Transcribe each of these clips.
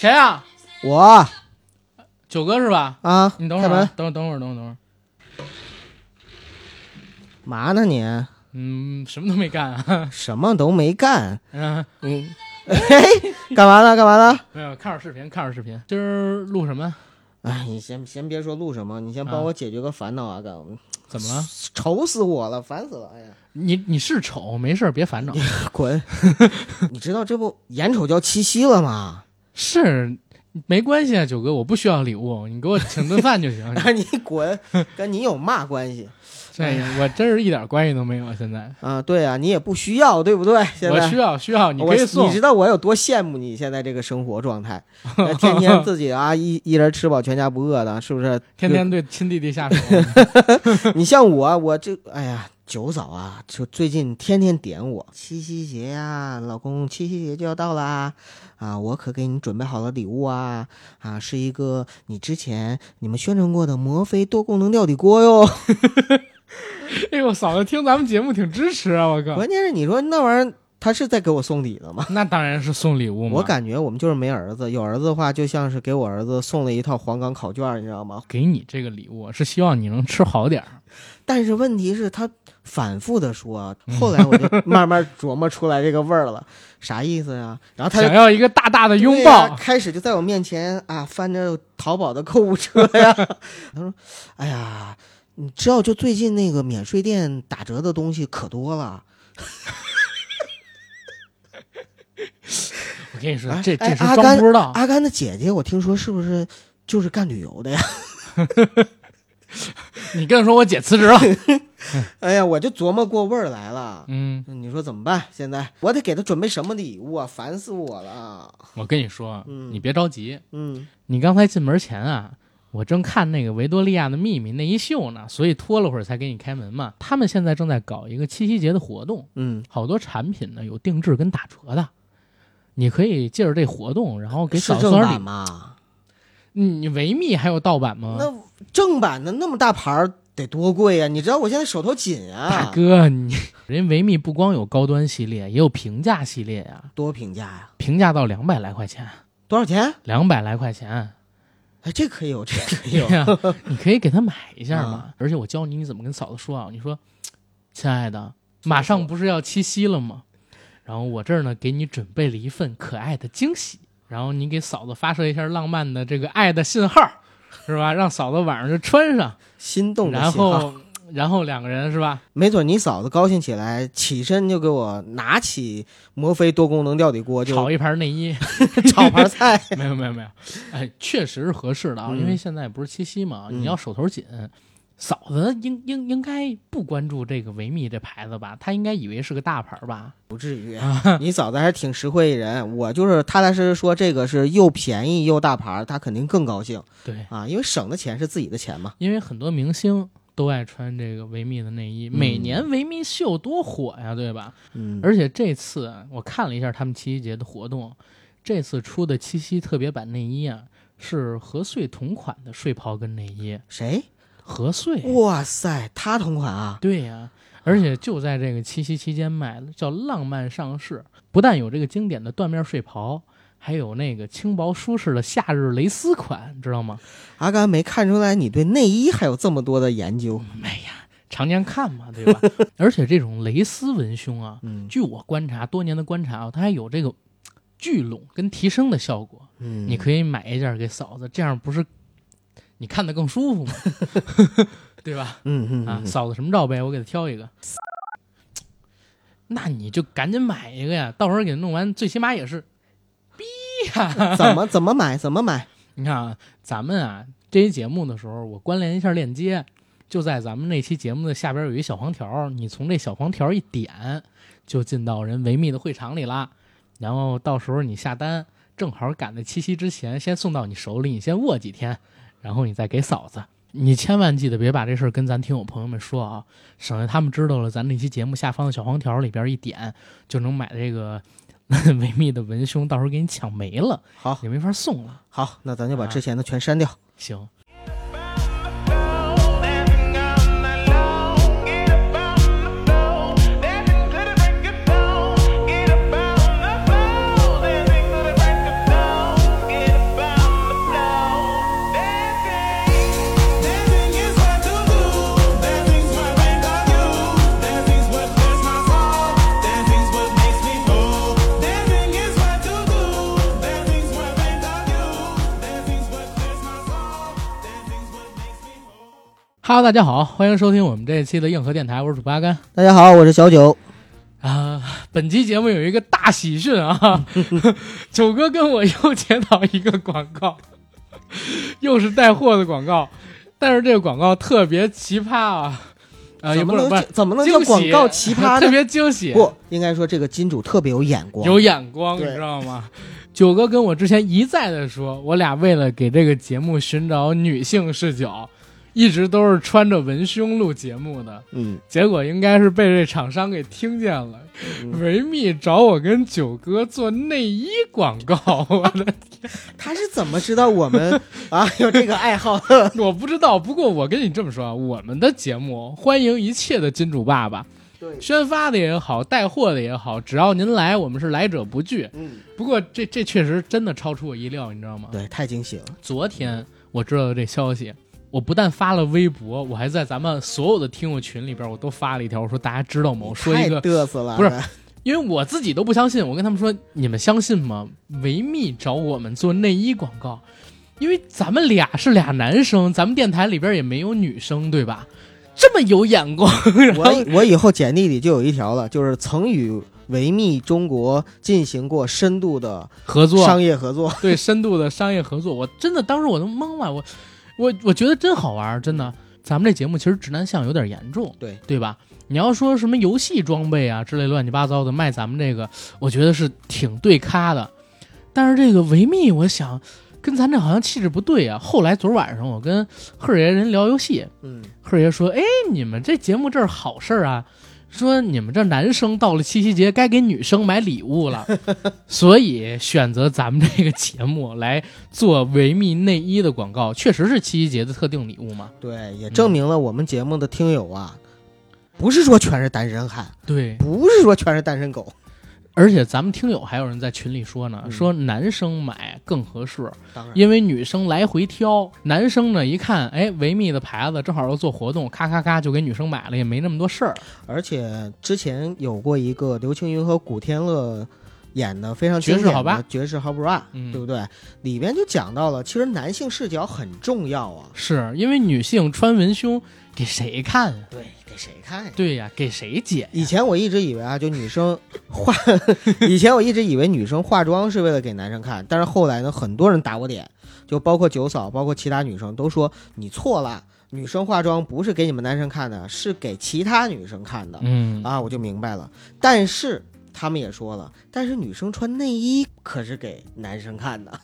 谁呀、我九哥是吧？啊，你等会儿等会儿，等会儿，等会儿，等会儿。嘛呢你？嗯，什么都没干啊。什么都没干，嗯，嗯，嘿，干嘛呢？干嘛呢？没有，看会儿视频，看会儿视频。今儿录什么？哎，你先先别说录什么，你先帮啊我解决个烦恼啊！干，怎么了？愁死我了，烦死了！哎呀，你你是丑，没事儿别烦恼。滚！你知道这不眼瞅就要七夕了吗？是，没关系啊，九哥，我不需要礼物，你给我请顿饭就行。啊，你滚！跟你有嘛关系这我真是一点关系都没有。现在啊？对啊，你也不需要，对不对？现在我需要需要，你可以送你。知道我有多羡慕你现在这个生活状态，天天自己啊一一人吃饱全家不饿的，是不是？天天对亲弟弟下手，你像我，我这哎呀，九嫂啊，就最近天天点我，七夕节呀、老公，七夕节就要到啦，啊，我可给你准备好了礼物啊，啊，是一个你之前你们宣传过的摩飞多功能料理锅哟。哎呦，嫂子听咱们节目挺支持啊！我靠，关键是你说那玩意儿，他是在给我送礼的吗？那当然是送礼物嘛。我感觉我们就是没儿子，有儿子的话，就像是给我儿子送了一套黄冈考卷，你知道吗？给你这个礼物是希望你能吃好点儿。但是问题是，他反复的说，后来我就慢慢琢磨出来这个味儿了，啥意思呀？然后他想要一个大大的拥抱，开始就在我面前啊翻着淘宝的购物车呀。他说：“哎呀，你知道就最近那个免税店打折的东西可多了。我跟你说哎，这这阿甘装不知道。阿甘的姐姐，我听说是不是就是干旅游的呀？你跟他说我姐辞职了，哎呀，我就琢磨过味儿来了。嗯，你说怎么办？现在我得给他准备什么礼物啊？烦死我了。我跟你说，嗯你别着急，嗯，你刚才进门前啊，我正看那个维多利亚的秘密那一秀呢，所以拖了会儿才给你开门嘛。他们现在正在搞一个七夕节的活动，嗯，好多产品呢有定制跟打折的，你可以借着这活动，然后给是正版嫂子礼。吗？嗯，你维密还有盗版吗？那正版的那么大牌儿得多贵呀、你知道我现在手头紧啊。大哥，你 人维密不光有高端系列，也有平价系列呀，多平价呀？平价到两百来块钱，多少钱？两百来块钱。哎，这可以有，这可以有。你可以给他买一下嘛。而且我教你你怎么跟嫂子说啊，你说，亲爱的，马上不是要七夕了吗？然后我这儿呢给你准备了一份可爱的惊喜，然后你给嫂子发射一下浪漫的这个爱的信号，是吧？让嫂子晚上就穿上，心动的然号后然后两个人是吧？没准你嫂子高兴起来，起身就给我拿起摩飞多功能料理锅就炒一盘内衣，炒盘菜。没有没有没有，哎，确实是合适的啊，嗯因为现在不是七夕嘛，嗯你要手头紧。嫂子应应应该不关注这个维密这牌子吧？她应该以为是个大牌吧？不至于，你嫂子还是挺实惠人。我就是踏踏实实说，这个是又便宜又大牌，她肯定更高兴对，啊，因为省的钱是自己的钱嘛。因为很多明星都爱穿这个维密的内衣，嗯每年维密秀多火呀，对吧？嗯，而且这次啊我看了一下他们七夕节的活动，这次出的七夕特别版内衣啊，是和穗同款的睡袍跟内衣，谁？和穗。哇塞，他同款啊！对呀、而且就在这个七夕期间卖了，叫浪漫上市。不但有这个经典的缎面睡袍，还有那个轻薄舒适的夏日蕾丝款，知道吗？阿甘没看出来你对内衣还有这么多的研究。哎呀，常年看嘛，对吧？而且这种蕾丝文胸啊，嗯据我观察多年的观察啊，它还有这个聚拢跟提升的效果。嗯，你可以买一件给嫂子，这样不是你看得更舒服嘛？对吧？嗯嗯啊，嗯嫂子什么罩杯，我给她挑一个。那你就赶紧买一个呀，到时候给她弄完，最起码也是逼呀。怎么怎么买怎么买？你看啊，咱们啊这期节目的时候，我关联一下链接，就在咱们那期节目的下边有一小黄条，你从这小黄条一点，就进到人维密的会场里啦。然后到时候你下单，正好赶在七夕之前，先送到你手里，你先握几天，然后你再给嫂子。你千万记得别把这事儿跟咱听友朋友们说啊，省得他们知道了，咱那期节目下方的小黄条里边一点就能买这个 维密的文胸，到时候给你抢没了，好也没法送了。好，那咱就把啊之前的全删掉。行，Hello，大家好，欢迎收听我们这一期的硬核电台，我是主播阿甘大家好，我是小九。啊。本期节目有一个大喜讯啊，九哥跟我又接到一个广告，又是带货的广告，但是这个广告特别奇葩啊，啊，也怎么能怎么能叫广告奇葩 特？别惊喜，不应该说这个金主特别有眼光，有眼光，你知道吗？九哥跟我之前一再的说，我俩为了给这个节目寻找女性视角，一直都是穿着文胸录节目的。嗯，结果应该是被这厂商给听见了，嗯维密找我跟九哥做内衣广告，我的天 他是怎么知道我们 啊有这个爱好的？我不知道。不过我跟你这么说啊，我们的节目欢迎一切的金主爸爸，对，宣发的也好，带货的也好，只要您来，我们是来者不拒。嗯，不过这这确实真的超出我意料，你知道吗？对，太惊喜了。昨天我知道这消息，我不但发了微博，我还在咱们所有的听友群里边，我都发了一条，我说大家知道吗？我说一个，嘚瑟了，不是因为我自己都不相信，我跟他们说，你们相信吗？维密找我们做内衣广告，因为咱们俩是俩男生，咱们电台里边也没有女生，对吧？这么有眼光，我我以后简历里就有一条了，就是曾与维密中国进行过深度的合作商业合作。对深度的商业合作，我真的当时我都懵了，我我我觉得真好玩，真的。咱们这节目其实直男相有点严重，对对吧？你要说什么游戏装备啊之类乱七八糟的卖咱们这个，我觉得是挺对咖的。但是这个维密，我想跟咱这好像气质不对啊。后来昨儿晚上我跟赫爷人聊游戏，嗯，赫爷说：“哎，你们这节目这是好事儿啊，说你们这男生到了七夕节该给女生买礼物了，所以选择咱们这个节目来做维密内衣的广告，确实是七夕节的特定礼物嘛。对，也证明了我们节目的听友啊，不是说全是单身汉，对，不是说全是单身狗。而且咱们听友还有人在群里说呢，嗯说男生买更合适，当然，因为女生来回挑，男生呢一看，哎，维密的牌子正好要做活动，咔咔咔就给女生买了，也没那么多事儿。而且之前有过一个刘青云和古天乐演的非常绝世好吧的《绝世好 bra》，嗯对不对？里边就讲到了，其实男性视角很重要啊。是因为女性穿文胸给谁看啊？对，给谁看呀？对呀，给谁解呀？以前我一直以为啊，就女生化，以前我一直以为女生化妆是为了给男生看，但是后来呢，很多人打我脸，就包括九嫂，包括其他女生都说你错了，女生化妆不是给你们男生看的，是给其他女生看的、嗯，啊，我就明白了。但是他们也说了，但是女生穿内衣可是给男生看的，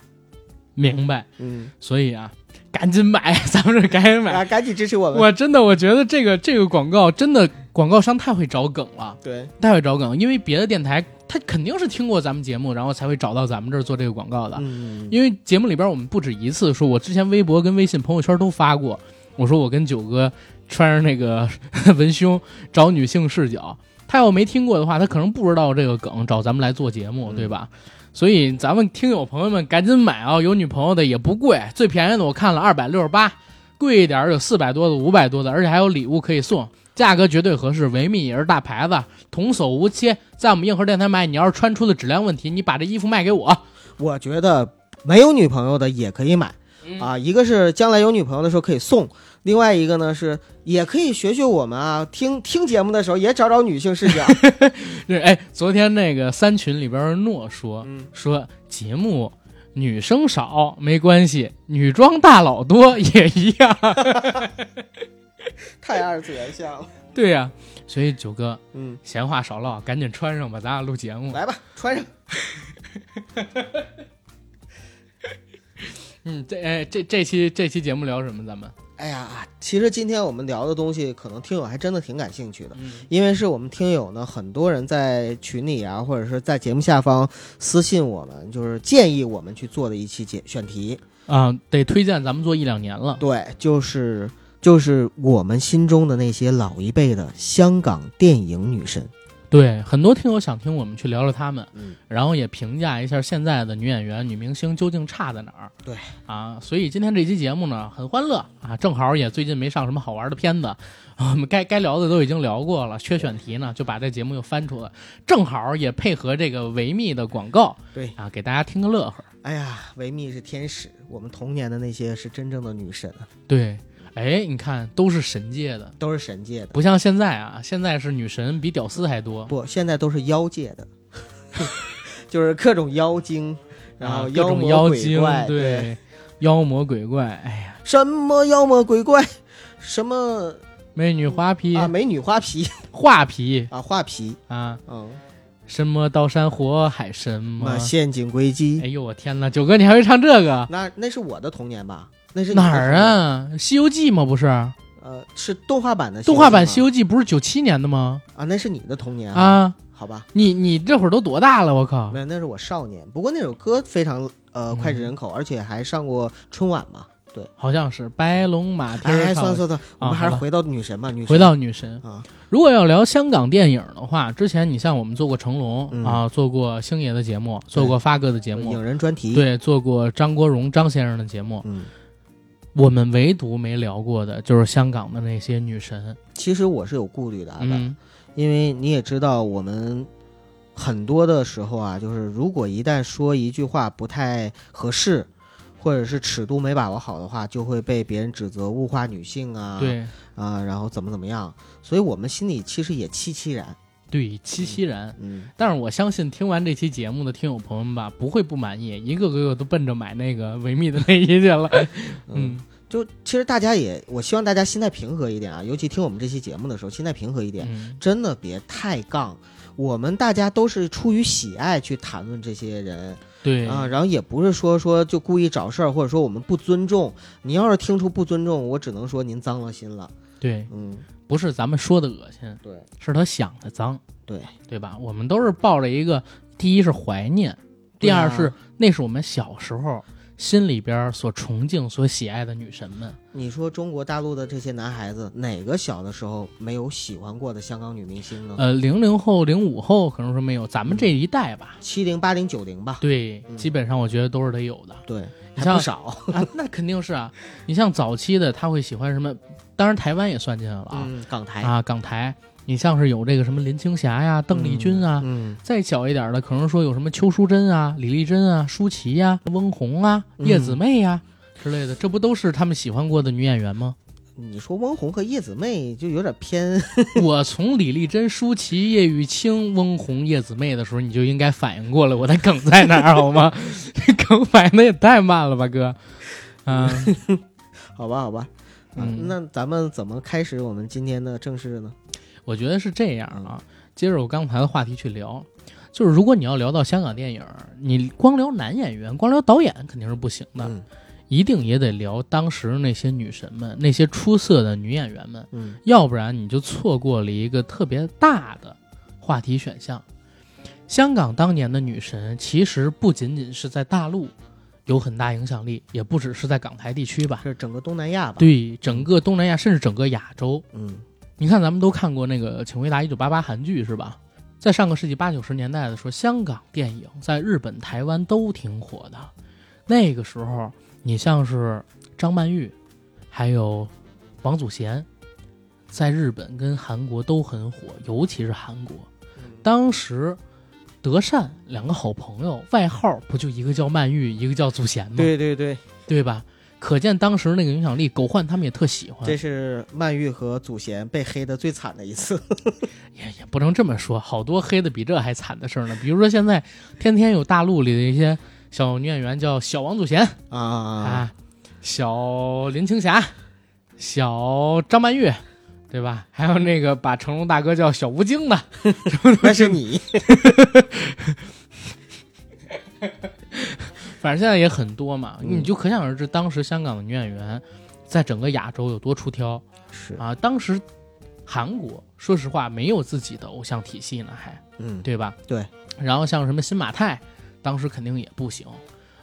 明白。嗯，所以啊，赶紧买，咱们这赶紧买。啊，赶紧支持我们。我真的，我觉得这个这个广告真的，广告商太会找梗了，对，太会找梗。因为别的电台他肯定是听过咱们节目，然后才会找到咱们这儿做这个广告的。嗯，因为节目里边我们不止一次说，我之前微博跟微信朋友圈都发过，我说我跟九哥穿上那个 文胸找女性视角，他要没听过的话，他可能不知道这个梗，找咱们来做节目，嗯对吧？所以咱们听友朋友们赶紧买啊！有女朋友的也不贵，最便宜的我看了二百六十八，贵一点儿有四百多的、五百多的，而且还有礼物可以送，价格绝对合适。维密也是大牌子，童叟无欺，在我们硬核电台买，你要是穿出了质量问题，你把这衣服卖给我，我觉得没有女朋友的也可以买。嗯啊，一个是将来有女朋友的时候可以送，另外一个呢是也可以学学我们啊，听听节目的时候也找找女性视角。是，哎，昨天那个三群里边诺说、嗯说节目女生少没关系，女装大佬多也一样。太二次元像了。对呀、所以九哥嗯，闲话少唠，赶紧穿上吧，咱俩录节目。来吧，穿上。嗯，这哎这这期这期节目聊什么？咱们哎呀，其实今天我们聊的东西，可能听友还真的挺感兴趣的，嗯因为是我们听友呢，很多人在群里啊，或者是在节目下方私信我们，就是建议我们去做的一期节选题。啊，得推荐咱们做一两年了。对，就是就是我们心中的那些老一辈的香港电影女神。对，很多听友想听我们去聊聊他们，嗯，然后也评价一下现在的女演员、女明星究竟差在哪儿。对啊，所以今天这期节目呢很欢乐啊，正好也最近没上什么好玩的片子，我们该该聊的都已经聊过了，缺选题呢就把这节目又翻出来，正好也配合这个维密的广告对，啊，给大家听个乐呵。哎呀，维密是天使，我们童年的那些是真正的女神啊。对，哎，你看都是神界的，都是神界的。不像现在啊，现在是女神比屌丝还多。不，现在都是妖界的，就是各种妖精，然后妖精，鬼怪，对，妖魔鬼怪，哎呀，什么妖魔鬼怪，什么美女花皮、啊美女花皮 画皮啊画皮，啊，嗯，什么刀山火海，什么陷阱轨迹，哎呦我天哪，九哥你还会唱这个？那那是我的童年吧？那是哪儿？啊？《西游记》吗？不是，呃，是动画版的动画版《西游记》不是九七年的吗？啊，那是你的童年？啊，好吧，你你这会儿都多大了？我靠没！有，那是我少年。不过那首歌非常呃嗯脍炙人口，而且还上过春晚嘛。对好像是白龙马蹄哎。算了算了，我们还是回到女神吧。女神回到女神，啊，如果要聊香港电影的话，之前你像我们做过成龙、嗯啊，做过星爷的节目，做过发哥的节目影，人专题，，对，做过张国荣张先生的节目，嗯，我们唯独没聊过的就是香港的那些女神。其实我是有顾虑的，阿嗯，因为你也知道，我们很多的时候啊，就是如果一旦说一句话不太合适，或者是尺度没把握好的话，就会被别人指责物化女性啊，对。啊，然后怎么怎么样，所以我们心里其实也凄凄然，对，七夕然。嗯，但是我相信听完这期节目的听友朋友们吧，不会不满意，一个个都奔着买那个维密的内衣去了。嗯，就其实大家也，我希望大家心态平和一点啊，尤其听我们这期节目的时候，心态平和一点，嗯，真的别太杠。我们大家都是出于喜爱去谈论这些人对啊，然后也不是说说就故意找事儿，或者说我们不尊重。你要是听出不尊重，我只能说您脏了心了。对，嗯，不是咱们说的恶心，对是他想的脏，对，对吧？我们都是抱着一个，第一是怀念，第二是那是我们小时候心里边所崇敬、所喜爱的女神们。你说中国大陆的这些男孩子，哪个小的时候没有喜欢过的香港女明星呢？呃，零零后、零五后可能说没有，咱们这一代吧，七零、八零、九零吧，对，嗯基本上我觉得都是得有的。对，你像还不少。啊，那肯定是啊。你像早期的，他会喜欢什么？当然台湾也算进来了啊。嗯，港台，啊，港台，你像是有这个什么林青霞呀、邓丽君啊，嗯，再小一点的，可能说有什么邱淑贞啊、李丽珍啊、舒淇呀、翁虹啊、嗯叶子妹呀、之类的，这不都是他们喜欢过的女演员吗？你说翁虹和叶子妹就有点偏，我从李丽珍、舒淇、叶玉卿、翁虹、叶子妹的时候，你就应该反应过来我的梗在哪儿，好吗？这 梗反应的也太慢了吧，哥。啊，好吧，好吧。啊嗯那咱们怎么开始我们今天的正式呢？我觉得是这样啊。接着我刚才的话题去聊，就是如果你要聊到香港电影，你光聊男演员、光聊导演肯定是不行的，嗯一定也得聊当时那些女神们、那些出色的女演员们，嗯要不然你就错过了一个特别大的话题选项。香港当年的女神其实不仅仅是在大陆有很大影响力，也不只是在港台地区吧，是整个东南亚吧？，对整个东南亚甚至整个亚洲。嗯你看，咱们都看过那个《请回答一九八八》韩剧是吧？在上个世纪八九十年代的时候，香港电影在日本、台湾都挺火的。那个时候，你像是张曼玉，还有王祖贤，在日本跟韩国都很火，尤其是韩国。当时，德善两个好朋友，外号不就一个叫曼玉，一个叫祖贤吗？对对对，对吧？可见当时那个影响力，狗焕他们也特喜欢。这是曼玉和祖贤被黑的最惨的一次。也也不能这么说，好多黑的比这还惨的事儿呢。比如说现在天天有大陆里的一些小女演员叫小王祖贤啊啊，小林青霞，小张曼玉，对吧？还有那个把成龙大哥叫小吴京的，那是你。反正现在也很多嘛，嗯你就可想而知，当时香港的女演员在整个亚洲有多出挑是，啊！当时韩国说实话没有自己的偶像体系呢，还。嗯，对吧？对。然后像什么新马泰，当时肯定也不行。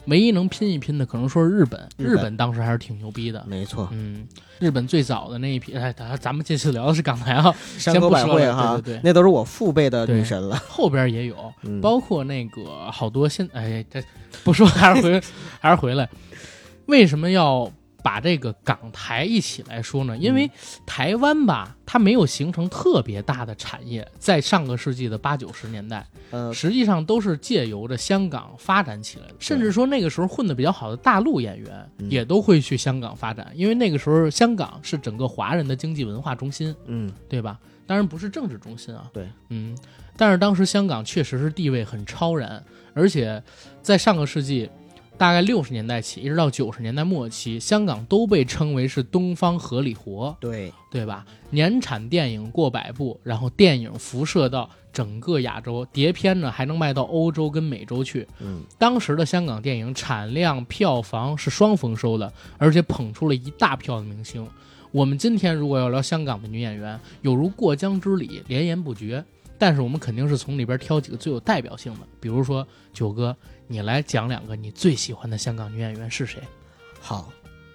唯一能拼一拼的，可能说是日本。日本当时还是挺牛逼的。没错。嗯，日本最早的那一批，哎，咱咱们这次聊的是港台啊，山口百惠哈，对对对那都是我父辈的女神了。后边也有，嗯包括那个好多现，哎，这不说还是回 还是回来。为什么要把这个港台一起来说呢？因为台湾吧，它没有形成特别大的产业，在上个世纪的八九十年代，呃，实际上都是借由着香港发展起来的。甚至说那个时候混得比较好的大陆演员嗯也都会去香港发展，因为那个时候香港是整个华人的经济文化中心，嗯，对吧？当然不是政治中心啊。对，嗯，但是当时香港确实是地位很超然，而且在上个世纪。大概六十年代起，一直到九十年代末期，香港都被称为是东方荷里活，对，对吧？年产电影过百部，然后电影辐射到整个亚洲，碟片呢还能卖到欧洲跟美洲去。嗯，当时的香港电影产量、票房是双丰收的，而且捧出了一大票的明星。我们今天如果要聊香港的女演员，有如过江之鲤，连绵不绝。但是我们肯定是从里边挑几个最有代表性的，比如说九哥，你来讲两个你最喜欢的香港女演员是谁？好，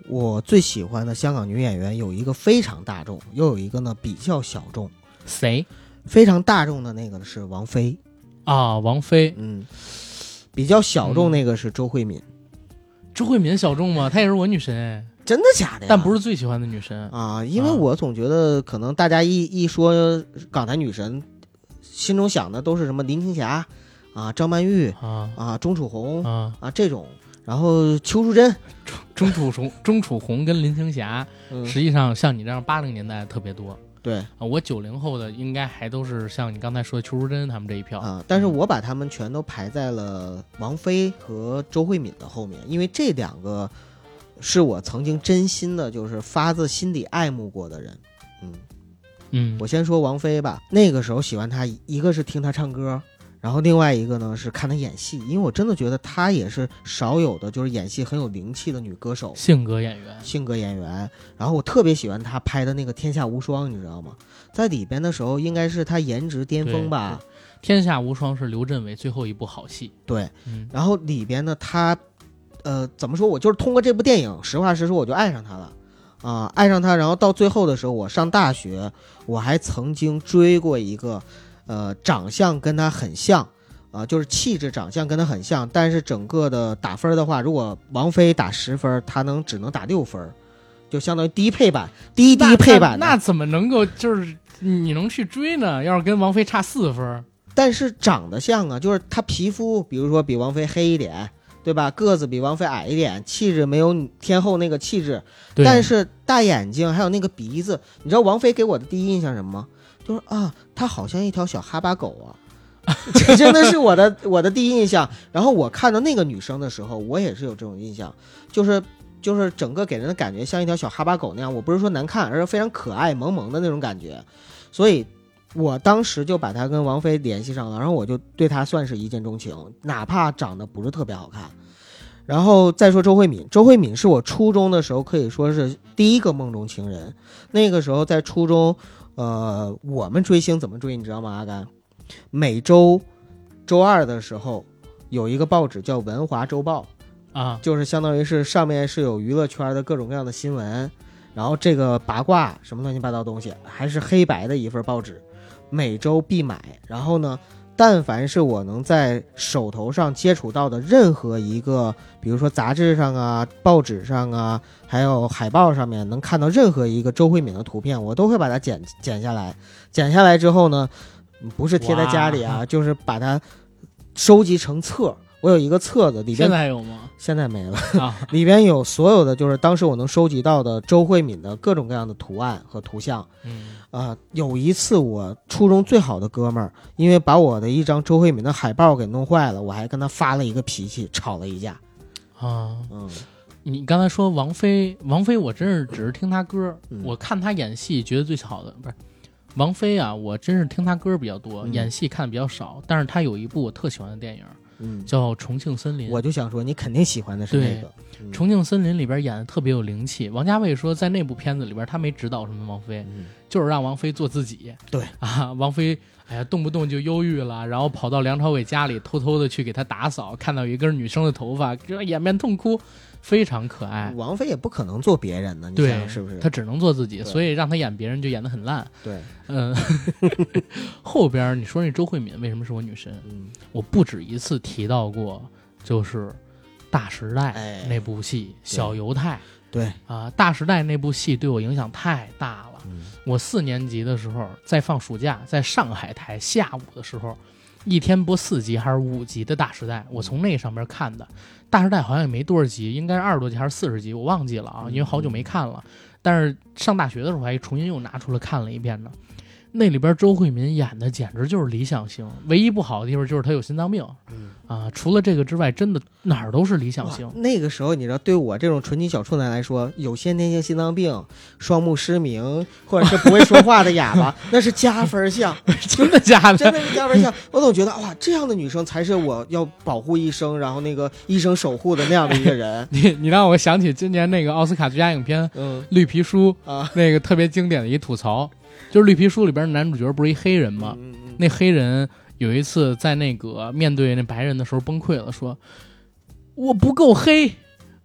我最喜欢的香港女演员有一个非常大众，又有一个呢比较小众。谁非常大众的那个是王菲，啊？王菲、嗯，比较小众那个是周慧敏。周慧敏小众吗？她也是我女神哎。真的假的呀？但不是最喜欢的女神。啊，因为啊我总觉得可能大家一一说港台女神，心中想的都是什么林青霞啊、张曼玉啊啊、钟楚红啊！啊这种，然后邱淑贞，钟楚红、钟楚红跟林青霞，嗯，实际上像你这样八零年代特别多对啊。我九零后的应该还都是像你刚才说的邱淑贞他们这一票。啊，但是我把他们全都排在了王菲和周慧敏的后面，因为这两个是我曾经真心的，就是发自心底爱慕过的人。嗯，嗯，我先说王菲吧，那个时候喜欢她，一个是听她唱歌，然后另外一个呢是看她演戏，因为我真的觉得她也是少有的就是演戏很有灵气的女歌手，性格演员性格演员。然后我特别喜欢她拍的那个《天下无双》，你知道吗？在里边的时候应该是她颜值巅峰吧？《天下无双》是刘镇伟最后一部好戏。对，嗯然后里边呢，她，呃，怎么说？我就是通过这部电影，实话实说，我就爱上她了。啊、爱上她，然后到最后的时候，我上大学，我还曾经追过一个，呃，长相跟他很像，啊、就是气质、长相跟他很像，但是整个的打分的话，如果王菲打十分，他能只能打六分，就相当于低配版、低低配版的那那怎么能够就是你能去追呢？要是跟王菲差四分，但是长得像啊，就是他皮肤，比如说比王菲黑一点，对吧？个子比王菲矮一点，气质没有天后那个气质，对但是大眼睛还有那个鼻子，你知道王菲给我的第一印象什么吗？就是啊，她好像一条小哈巴狗啊，这 真的是我的我的第一印象。然后我看到那个女生的时候，我也是有这种印象，就是就是整个给人的感觉像一条小哈巴狗那样。我不是说难看，而是非常可爱萌萌的那种感觉。所以我当时就把她跟王菲联系上了，然后我就对她算是一见钟情，哪怕长得不是特别好看。然后再说周慧敏，周慧敏是我初中的时候可以说是第一个梦中情人。那个时候在初中，呃，我们追星怎么追，你知道吗？阿甘，每周周二的时候有一个报纸叫《文华周报》，啊，就是相当于是上面是有娱乐圈的各种各样的新闻，然后这个八卦什么乱七八糟东西，还是黑白的一份报纸，每周必买。然后呢，但凡是我能在手头上接触到的任何一个，比如说杂志上啊、报纸上啊，还有海报上面能看到任何一个周慧敏的图片，我都会把它剪剪下来。剪下来之后呢，不是贴在家里啊，就是把它收集成册。我有一个册子，里边现在还有吗？现在没了。啊，里边有所有的，就是当时我能收集到的周慧敏的各种各样的图案和图像。嗯，啊、有一次我初中最好的哥们儿，因为把我的一张周慧敏的海报给弄坏了，我还跟他发了一个脾气，吵了一架。啊，嗯，你刚才说王菲，王菲我真是只是听她歌，嗯我看她演戏觉得最好的不是王菲啊，我真是听她歌比较多，嗯演戏看的比较少。但是她有一部我特喜欢的电影嗯，叫《重庆森林》，我就想说，你肯定喜欢的是那个。嗯重庆森林》里边演的特别有灵气。王家卫说，在那部片子里边，他没指导什么王菲，嗯就是让王菲做自己。对啊，王菲，哎呀，动不动就忧郁了，然后跑到梁朝伟家里，偷偷的去给他打扫，看到一根女生的头发，这掩面痛哭，非常可爱。王菲也不可能做别人呢，对是不是？她只能做自己，所以让她演别人就演得很烂。对，嗯，后边你说那周慧敏为什么是我女神？嗯，我不止一次提到过，就是《大时代》哎那部戏，小犹太。对啊，《大时代》那部戏对我影响太大了。嗯我四年级的时候在放暑假，在上海台下午的时候，一天播四集还是五集的《大时代》，我从那上面看的。《大时代》好像也没多少集，应该是二十多集还是四十集，我忘记了啊，因为好久没看了。但是上大学的时候还重新又拿出来看了一遍呢。那里边周慧敏演的简直就是理想型，唯一不好的地方就是她有心脏病嗯啊。除了这个之外，真的哪儿都是理想型。那个时候，你知道，对我这种纯情小处男来说，有先天性心脏病、双目失明，或者是不会说话的哑巴，那是加分项，真的假真的？的是加分项。我总觉得哇，这样的女生才是我要保护一生，然后那个一生守护的那样的一个人。你你让我想起今年那个奥斯卡最佳影片《嗯绿皮书》啊，那个特别经典的一吐槽，就是《绿皮书》里边男主角不是一黑人吗？那黑人有一次在那个面对那白人的时候崩溃了，说：“我不够黑，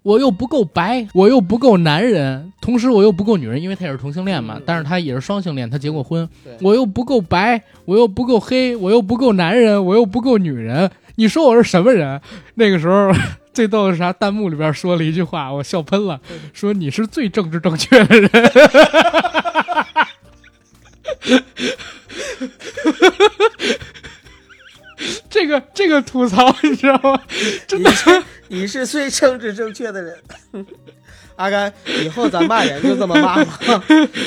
我又不够白，我又不够男人，同时我又不够女人，因为他也是同性恋嘛，嗯但是他也是双性恋，他结过婚。我又不够白，我又不够黑，我又不够男人，我又不够女人。你说我是什么人？那个时候最逗的是啥？弹幕里边说了一句话，我笑喷了，说你是最政治正确的人。这个这个吐槽你知道吗？真的是你是最政治正确的人。阿甘，以后咱骂人就这么骂吧。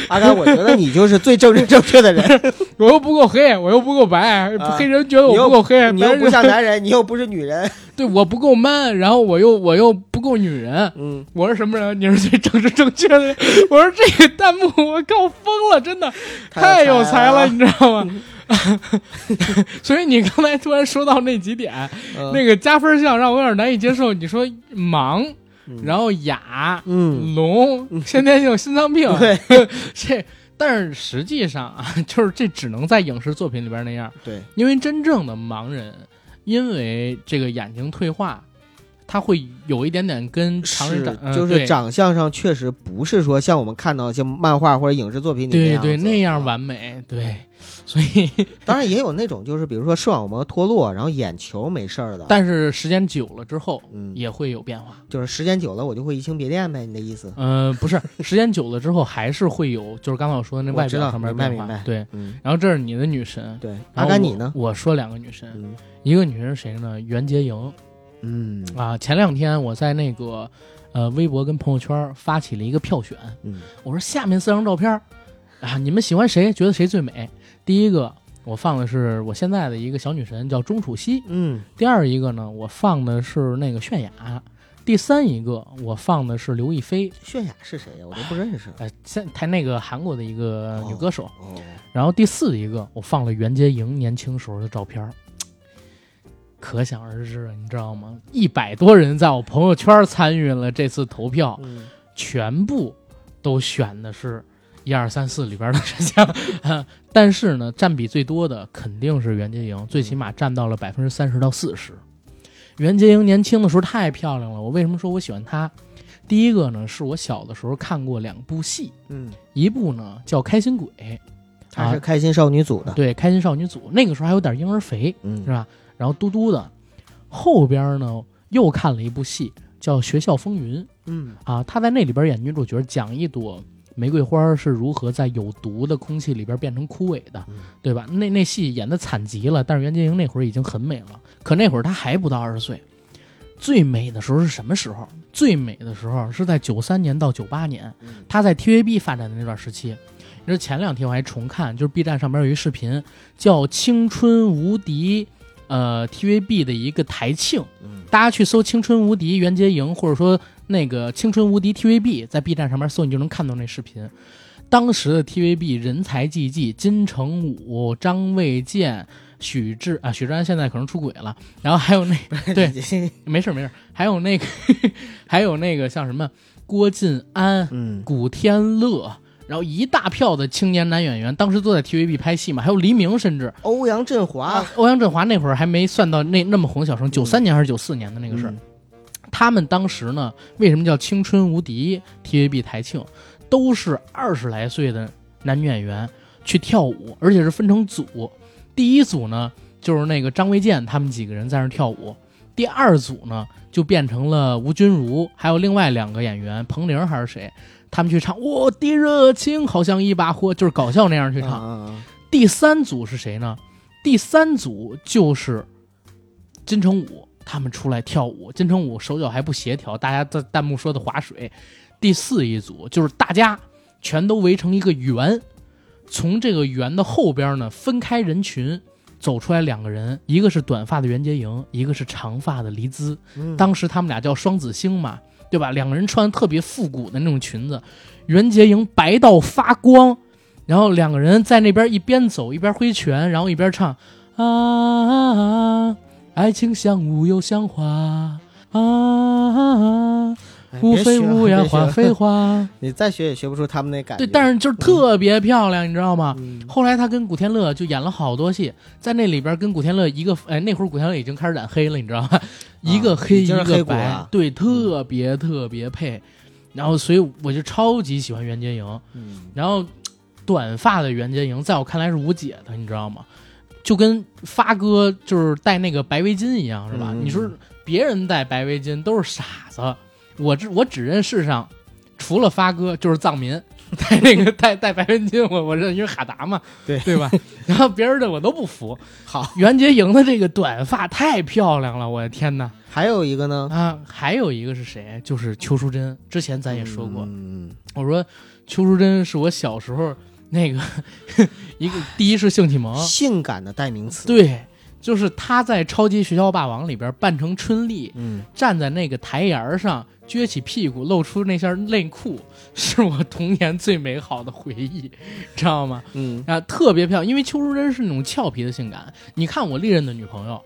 阿甘，我觉得你就是最正正正确的人。我又不够黑，我又不够白，啊黑人觉得我不够黑，你又不像男人，你又不是女人。对我不够 man，然后我又我又不够女人，嗯，我是什么人？你是最正正正确的人。我说这个弹幕我靠疯了，真的太有才了，你知道吗？所以你刚才突然说到那几点，嗯那个加分项让我有点难以接受。你说忙，嗯然后哑，嗯，聋，先天性心脏病，对。这。但是实际上啊，就是这只能在影视作品里边那样，对，因为真正的盲人，因为这个眼睛退化，他会有一点点跟常人是长，呃就是长相上确实不是说像我们看到像漫画或者影视作品里对对那样啊完美，对，所以 当然也有那种就是比如说视网膜脱落，然后眼球没事儿的，但是时间久了之后嗯，也会有变化。就是时间久了我就会移情别恋呗，你的意思？呃，不是，时间久了之后还是会有，就是刚才我说的那外表上面变化明白。对，嗯，然后这是你的女神，对。阿甘你呢？我说两个女神，嗯一个女神是谁呢？袁洁莹嗯啊。前两天我在那个呃微博跟朋友圈发起了一个票选，嗯我说下面四张照片儿啊，你们喜欢谁？觉得谁最美？第一个我放的是我现在的一个小女神，叫钟楚曦。嗯第二一个呢，我放的是那个泫雅。第三一个我放的是刘亦菲，泫雅是谁呀？我都不认识。哎，现台那个韩国的一个女歌手。哦，然后第四一个我放了袁洁莹年轻时候的照片儿，可想而知，你知道吗？一百多人在我朋友圈参与了这次投票，嗯全部都选的是一二三四里边的选项，但是呢，占比最多的肯定是袁洁莹，最起码占到了百分之三十到四十。袁洁莹年轻的时候太漂亮了，我为什么说我喜欢她？第一个呢，是我小的时候看过两部戏，嗯，一部呢叫《开心鬼》，她是开心少女组的。对，开心少女组，那个时候还有点婴儿肥，嗯是吧？然后嘟嘟的，后边呢又看了一部戏叫《学校风云》嗯啊，他在那里边演女主角，讲一朵玫瑰花是如何在有毒的空气里边变成枯萎的，嗯对吧？那那戏演的惨极了，但是袁洁莹那会儿已经很美了，可那会儿她还不到二十岁。最美的时候是什么时候？最美的时候是在九三年到九八年，嗯她在 TVB 发展的那段时期。你说前两天我还重看，就是 B 站上面有一视频叫《青春无敌》，呃，TVB 的一个台庆，嗯。大家去搜“青春无敌”袁洁莹，或者说那个“青春无敌 TVB”，在 B 站上面搜，你就能看到那视频。当时的 TVB 人才济济，金城武、张卫健、许志啊，许志安现在可能出轨了，然后还有那 对没事没事，还有那个还有那个像什么郭晋安、嗯。古天乐，然后一大票的青年男演员，当时都在 TVB 拍戏嘛，还有黎明，甚至。欧阳震华。啊，欧阳震华那会儿还没算到那那么红小生，九三年还是九四年的那个事儿。嗯。他们当时呢，为什么叫青春无敌 TVB 台庆，都是二十来岁的男女演员去跳舞，而且是分成组。第一组呢，就是那个张卫健他们几个人在那儿跳舞；第二组呢就变成了吴君如，还有另外两个演员彭玲还是谁，他们去唱我的热情好像一把火，就是搞笑那样去唱。啊第三组是谁呢？第三组就是金城武他们出来跳舞，金城武手脚还不协调，大家在弹幕说的划水。第四一组就是大家全都围成一个圆，从这个圆的后边呢分开人群。走出来两个人，一个是短发的袁洁莹，一个是长发的黎姿。嗯当时他们俩叫双子星嘛，对吧？两个人穿特别复古的那种裙子，袁洁莹白到发光，然后两个人在那边一边走一边挥拳，然后一边唱啊，爱情像雾又像花啊，无非哎别学无呀花别学非花。你再学也学不出他们那感觉。对，但是就是特别漂亮，你知道吗？嗯后来他跟古天乐就演了好多戏，在那里边跟古天乐一个，哎，那会儿古天乐已经开始染黑了，你知道吗？一个黑一个白对，特别特别配。然后，所以我就超级喜欢袁洁莹。嗯然后，短发的袁洁莹在我看来是无解的，你知道吗？就跟发哥就是戴那个白围巾一样，是吧？嗯你说别人戴白围巾都是傻子，我只我只认世上除了发哥就是藏民。戴那个戴戴白围巾，我我认因为哈达嘛，对对吧？然后别人的我都不服。好，袁洁莹的这个短发太漂亮了，我的天哪！还有一个呢，啊，还有一个是谁？就是邱淑贞。之前咱也说过，嗯，我说邱淑贞是我小时候那个 一个第一是性启蒙，性感的代名词。，对，就是他在《超级学校霸王》里边扮成春丽，嗯，站在那个台沿上，撅起屁股露出那件内裤，是我童年最美好的回忆，知道吗？嗯啊，特别漂亮，因为邱淑贞是那种俏皮的性感。你看我历任的女朋友。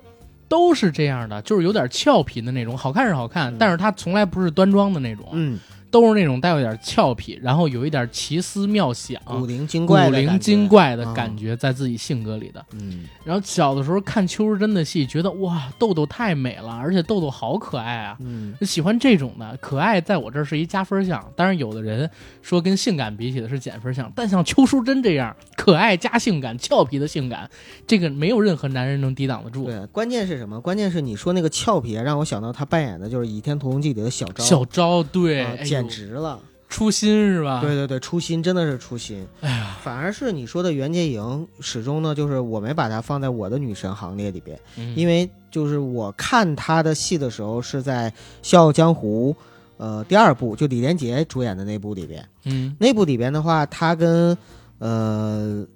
都是这样的，就是有点俏皮的那种，好看是好看，嗯但是她从来不是端庄的那种，嗯，都是那种带有点俏皮，然后有一点奇思妙想、古灵精怪古，灵精怪的啊感觉在自己性格里的。嗯然后小的时候看邱淑贞的戏，觉得哇，豆豆太美了，而且豆豆好可爱啊，嗯喜欢这种的可爱，在我这儿是一加分项。当然，有的人说跟性感比起的是减分项，但像邱淑贞这样可爱加性感、俏皮的性感，这个没有任何男人能抵挡得住。对，关键是什么？关键是你说那个俏皮，让我想到他扮演的就是《倚天屠龙记》里的小昭，小昭对，简直了。初心是吧？对对对，初心真的是初心。哎呀，反而是你说的袁洁莹，始终呢，就是我没把她放在我的女神行列里边，嗯因为就是我看她的戏的时候是在《笑傲江湖》呃第二部，就李连杰主演的那部里边。嗯那部里边的话，她跟呃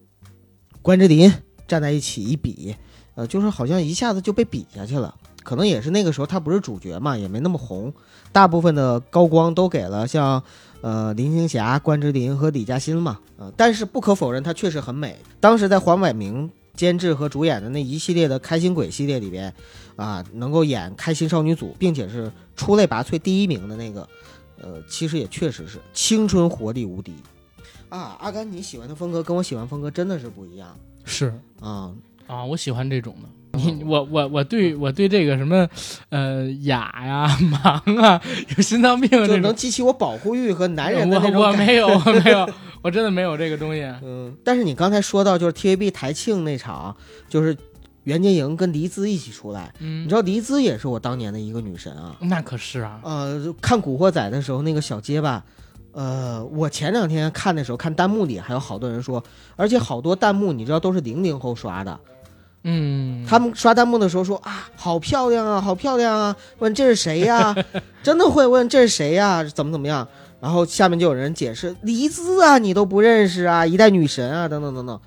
关之琳站在一起一比，呃，就是好像一下子就被比下去了。可能也是那个时候她不是主角嘛，也没那么红，大部分的高光都给了像呃林青霞、关之琳和李嘉欣嘛。呃，但是不可否认，她确实很美。当时在黄百鸣监制和主演的那一系列的开心鬼系列里边，啊，能够演开心少女组，并且是出类拔萃第一名的那个，呃，其实也确实是青春活力无敌。啊，阿甘，你喜欢的风格跟我喜欢风格真的是不一样是啊！啊，我喜欢这种的。你我我我对我对这个什么，呃哑呀、盲啊、有心脏病的就能激起我保护欲和男人的那种感我我没有我没有，我真的没有这个东西。嗯，但是你刚才说到就是 TVB 台庆那场，就是袁洁莹跟黎姿一起出来，你嗯知，道黎姿也是我当年的一个女神啊。那可是啊，呃，看《古惑仔》的时候那个小结巴，呃，我前两天看的时候看弹幕里还有好多人说，而且好多弹幕你知道都是零零后刷的，嗯，他们刷弹幕的时候说啊，好漂亮啊，好漂亮啊，问这是谁呀、真的会问这是谁呀、怎么怎么样？然后下面就有人解释黎姿啊，你都不认识啊，一代女神啊，等等等等。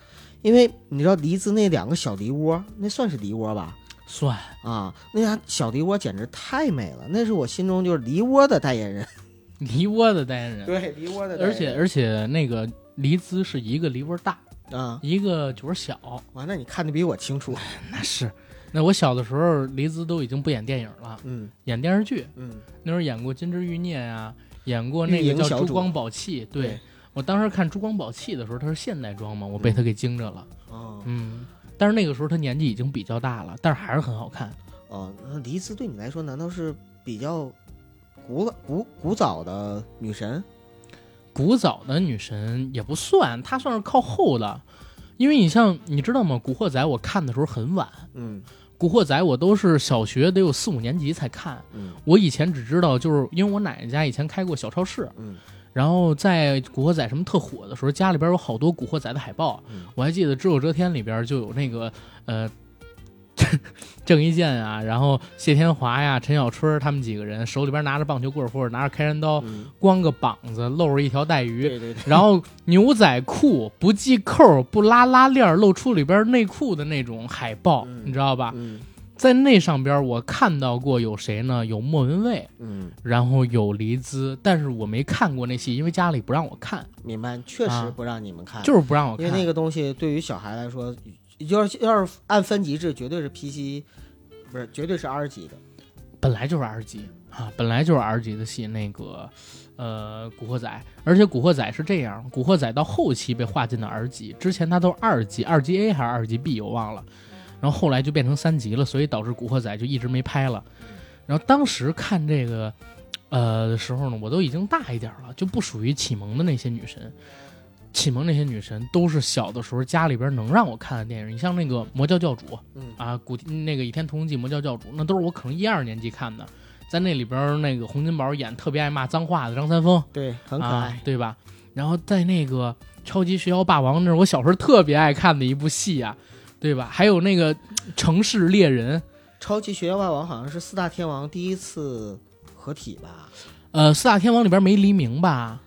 因为你知道黎姿那两个小梨窝，那算是梨窝吧？算啊，那家小梨窝简直太美了，那是我心中就是梨窝的代言人。梨窝的代言人，对，梨窝的而且而且那个黎姿是一个梨窝大，啊，一个角儿小，哇，那你看的比我清楚。那是。那我小的时候，黎姿都已经不演电影了，嗯演电视剧。嗯，那时候演过《金枝欲孽》啊，演过那个叫《珠光宝气》。对我当时看《珠光宝气》的时候，她是现代装嘛，我被她给惊着了。哦嗯，但是那个时候她年纪已经比较大了，但是还是很好看。哦，那黎姿对你来说难道是比较古老古古早的女神？古早的女神也不算，她算是靠后的，因为你像你知道吗，《古惑仔》我看的时候很晚，嗯《古惑仔》我都是小学得有四五年级才看。嗯我以前只知道，就是因为我奶奶家以前开过小超市，嗯然后在《古惑仔》什么特火的时候，家里边有好多《古惑仔》的海报。嗯我还记得《只有遮天》里边就有那个呃，郑伊健啊，然后谢天华呀、陈小春他们几个人手里边拿着棒球棍或者拿着开山刀，嗯，光个膀子露着一条带鱼，对对对，然后牛仔裤不系扣不拉拉链露出里边内裤的那种海报，嗯你知道吧？嗯在那上边我看到过有谁呢？有莫文蔚，嗯，然后有黎姿，但是我没看过那戏，因为家里不让我看，明白，确实啊不让你们看，就是不让我看。因为那个东西对于小孩来说，要是要是按分级制，绝对是 PC，不是绝对是 R 级的。本来就是 R 级啊，本来就是 R 级的戏，那个呃《古惑仔》，而且《古惑仔》是这样，《古惑仔》到后期被划进了 R 级，之前它都是二级，二级 A 还是二级 B 我忘了，然后后来就变成三级了，所以导致《古惑仔》就一直没拍了。然后当时看这个呃的时候呢，我都已经大一点了，就不属于启蒙的那些女神。启蒙那些女神都是小的时候家里边能让我看的电影，你像那个《魔教教主》，嗯啊，古那个《倚天屠龙记》魔教教主，那都是我可能一二年级看的，在那里边那个洪金宝演特别爱骂脏话的张三丰，对，很可啊爱。，对吧？然后在那个《超级学校霸王》那是我小时候特别爱看的一部戏啊，对吧？还有那个《城市猎人》，超级学校霸王好像是四大天王第一次合体吧？呃，四大天王里边没黎明吧？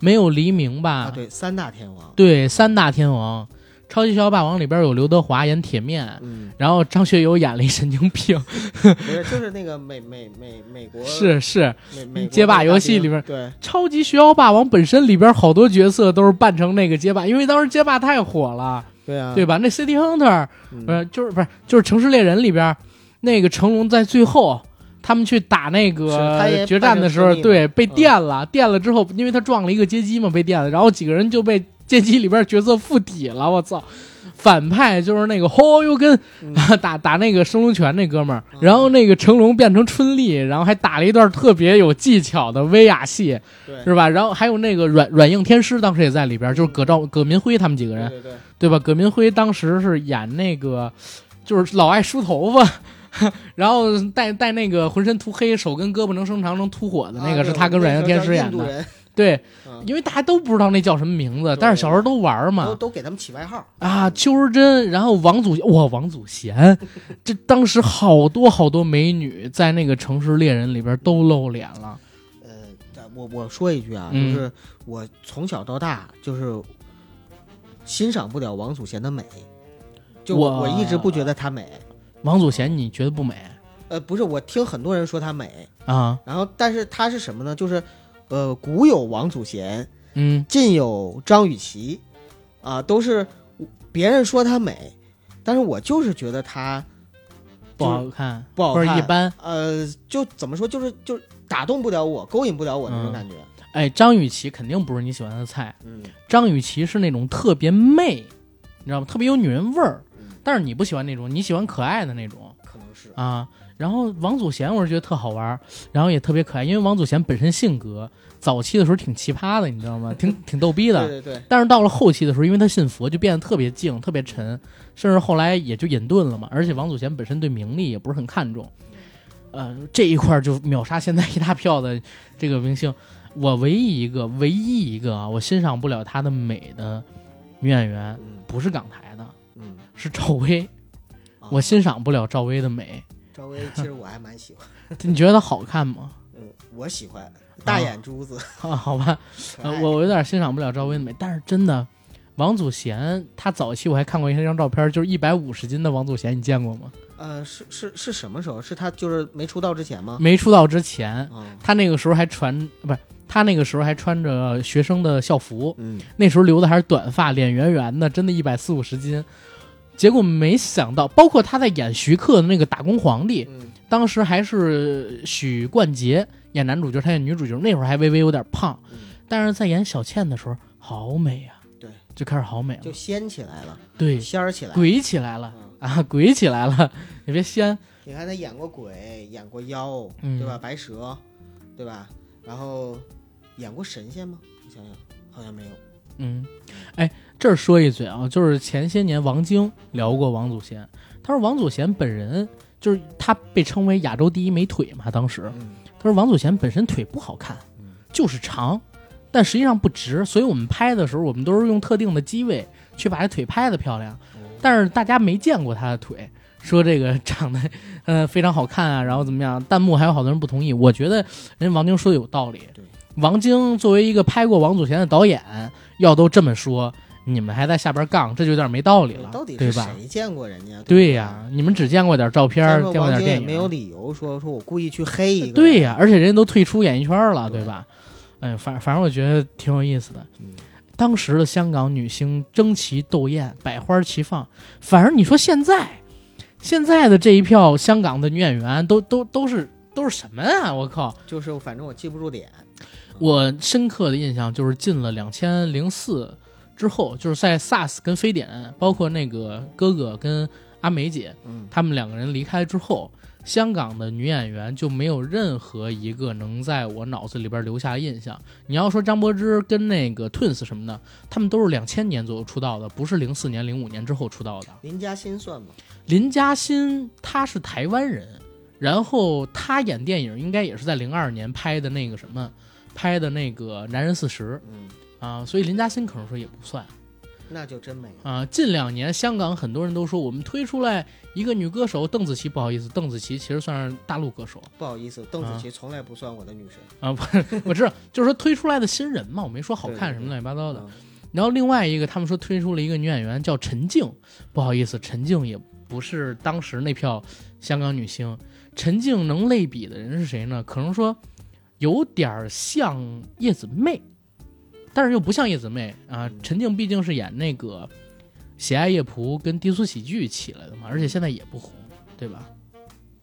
没有黎明吧？啊，对，三大天王。对，三大天王，《超级学校霸王》里边有刘德华演铁面，嗯，然后张学友演了一神经病，不是，就是那个美美美美国是是，美美街霸游戏里边对，超级学校霸王本身里边好多角色都是扮成那个街霸，因为当时街霸太火了，对啊，对吧？那 City Hunter 嗯不是就是不是就是城市猎人里边那个成龙在最后。他们去打那个决战的时候，对，被嗯电了，电了之后，因为他撞了一个街机嘛，被电了，然后几个人就被街机里边角色附体了，我操！反派就是那个吼又跟、嗯 打打那个升龙拳那哥们儿，嗯然后那个成龙变成春丽，然后还打了一段特别有技巧的威亚戏，是吧？然后还有那个软软硬天师当时也在里边，就是葛兆葛民辉他们几个人，对对对，对吧？葛民辉当时是演那个，就是老爱梳头发，然后带带那个浑身涂黑，手跟胳膊能伸长能吐火的那个，啊是他跟软硬天师演的。对，嗯因为大家都不知道那叫什么名字，但是小时候都玩嘛。都都给他们起外号。啊，邱淑贞，然后王祖哇，王祖贤，这当时好多好多美女在那个城市猎人里边都露脸了。呃，我我说一句啊，嗯就是我从小到大就是欣赏不了王祖贤的美，就我我我一直不觉得她美。王祖贤，你觉得不美呃，不是，我听很多人说她美，啊？然后但是她是什么呢？就是呃，古有王祖贤，嗯，近有张雨绮，啊，都是别人说她美，但是我就是觉得她不好看，不好看一般。呃，就怎么说，就是就是打动不了我，勾引不了我那种嗯感觉。哎，张雨绮肯定不是你喜欢的菜。嗯张雨绮是那种特别媚，你知道吗？特别有女人味儿。嗯，但是你不喜欢那种，你喜欢可爱的那种可能是啊。然后王祖贤，我是觉得特好玩儿，然后也特别可爱，因为王祖贤本身性格早期的时候挺奇葩的，你知道吗？挺挺逗逼的。对对对，但是到了后期的时候，因为他信佛，就变得特别静、特别沉，甚至后来也就隐遁了嘛。而且王祖贤本身对名利也不是很看重，呃，这一块儿就秒杀现在一大票的这个明星。我唯一一个、唯一一个啊，我欣赏不了她的美的女演员，嗯不是港台是赵薇。啊我欣赏不了赵薇的美，赵薇，其实我还蛮喜欢，你觉得她好看吗？嗯，我喜欢大眼珠子，啊，好吧，呃，爱我我有点欣赏不了赵薇的美，但是真的，王祖贤她早期我还看过一张照片，就是一百五十斤的王祖贤，你见过吗？呃，是是是什么时候？是他就是没出道之前吗？没出道之前，啊，她那个时候还穿不是，她那个时候还穿着学生的校服，嗯，那时候留的还是短发，脸圆圆的，真的一百四五十斤。结果没想到，包括他在演徐克的那个《打工皇帝》，嗯当时还是许冠杰演男主角，他演女主角，那会儿还微微有点胖，嗯，但是在演小倩的时候好美呀、对，就开始好美了就，仙起来了，对，仙儿起来。鬼起来了嗯，啊，鬼起来了，你别仙，你看他演过鬼，演过妖，嗯对吧？白蛇，对吧？然后演过神仙吗？我想想，好像没有。嗯，哎，这儿说一嘴啊，就是前些年王晶聊过王祖贤，他说王祖贤本人就是他被称为亚洲第一美腿嘛，当时嗯他说王祖贤本身腿不好看，嗯就是长，但实际上不直，所以我们拍的时候我们都是用特定的机位去把这腿拍的漂亮，但是大家没见过他的腿。说这个长得呃非常好看啊，然后怎么样？弹幕还有好多人不同意。我觉得人家王晶说的有道理。对，王晶作为一个拍过王祖贤的导演，要都这么说，你们还在下边杠，这就有点没道理了，到底对吧？是谁见过人家？对呀、你们只见过点照片，见见过点电影，没有理由说说我故意去黑一个。对呀、而且人家都退出演艺圈了，对对吧？哎，反反正我觉得挺有意思的。嗯当时的香港女星争奇斗艳，百花齐放。反而你说现在，现在的这一票香港的女演员都都都是都是什么啊？我靠！就是反正我记不住脸。我深刻的印象就是进了两千零四之后，就是在 SARS 跟非典，包括那个哥哥跟阿梅姐，嗯，他们两个人离开之后，香港的女演员就没有任何一个能在我脑子里边留下印象。你要说张柏芝跟那个 Twins 什么的，他们都是两千年左右出道的，不是零四年、零五年之后出道的。林嘉欣算吗？林嘉欣她是台湾人，然后她演电影应该也是在零二年拍的那个什么，拍的那个《男人四十嗯，》啊，所以林嘉欣可能说也不算。那就真没了。啊，近两年香港很多人都说我们推出来一个女歌手邓紫棋，不好意思，邓紫棋其实算是大陆歌手不好意思，邓紫棋从来不算我的女神。啊，不，我知道，就是说推出来的新人嘛，我没说好看什么乱七八糟的。嗯然后另外一个，他们说推出了一个女演员叫陈静，不好意思，陈静也不是当时那票香港女星。陈静能类比的人是谁呢？可能说有点像叶子妹，但是又不像叶子妹啊。陈静毕竟是演那个《喜爱夜蒲》跟低俗喜剧起来的嘛，而且现在也不红，对吧？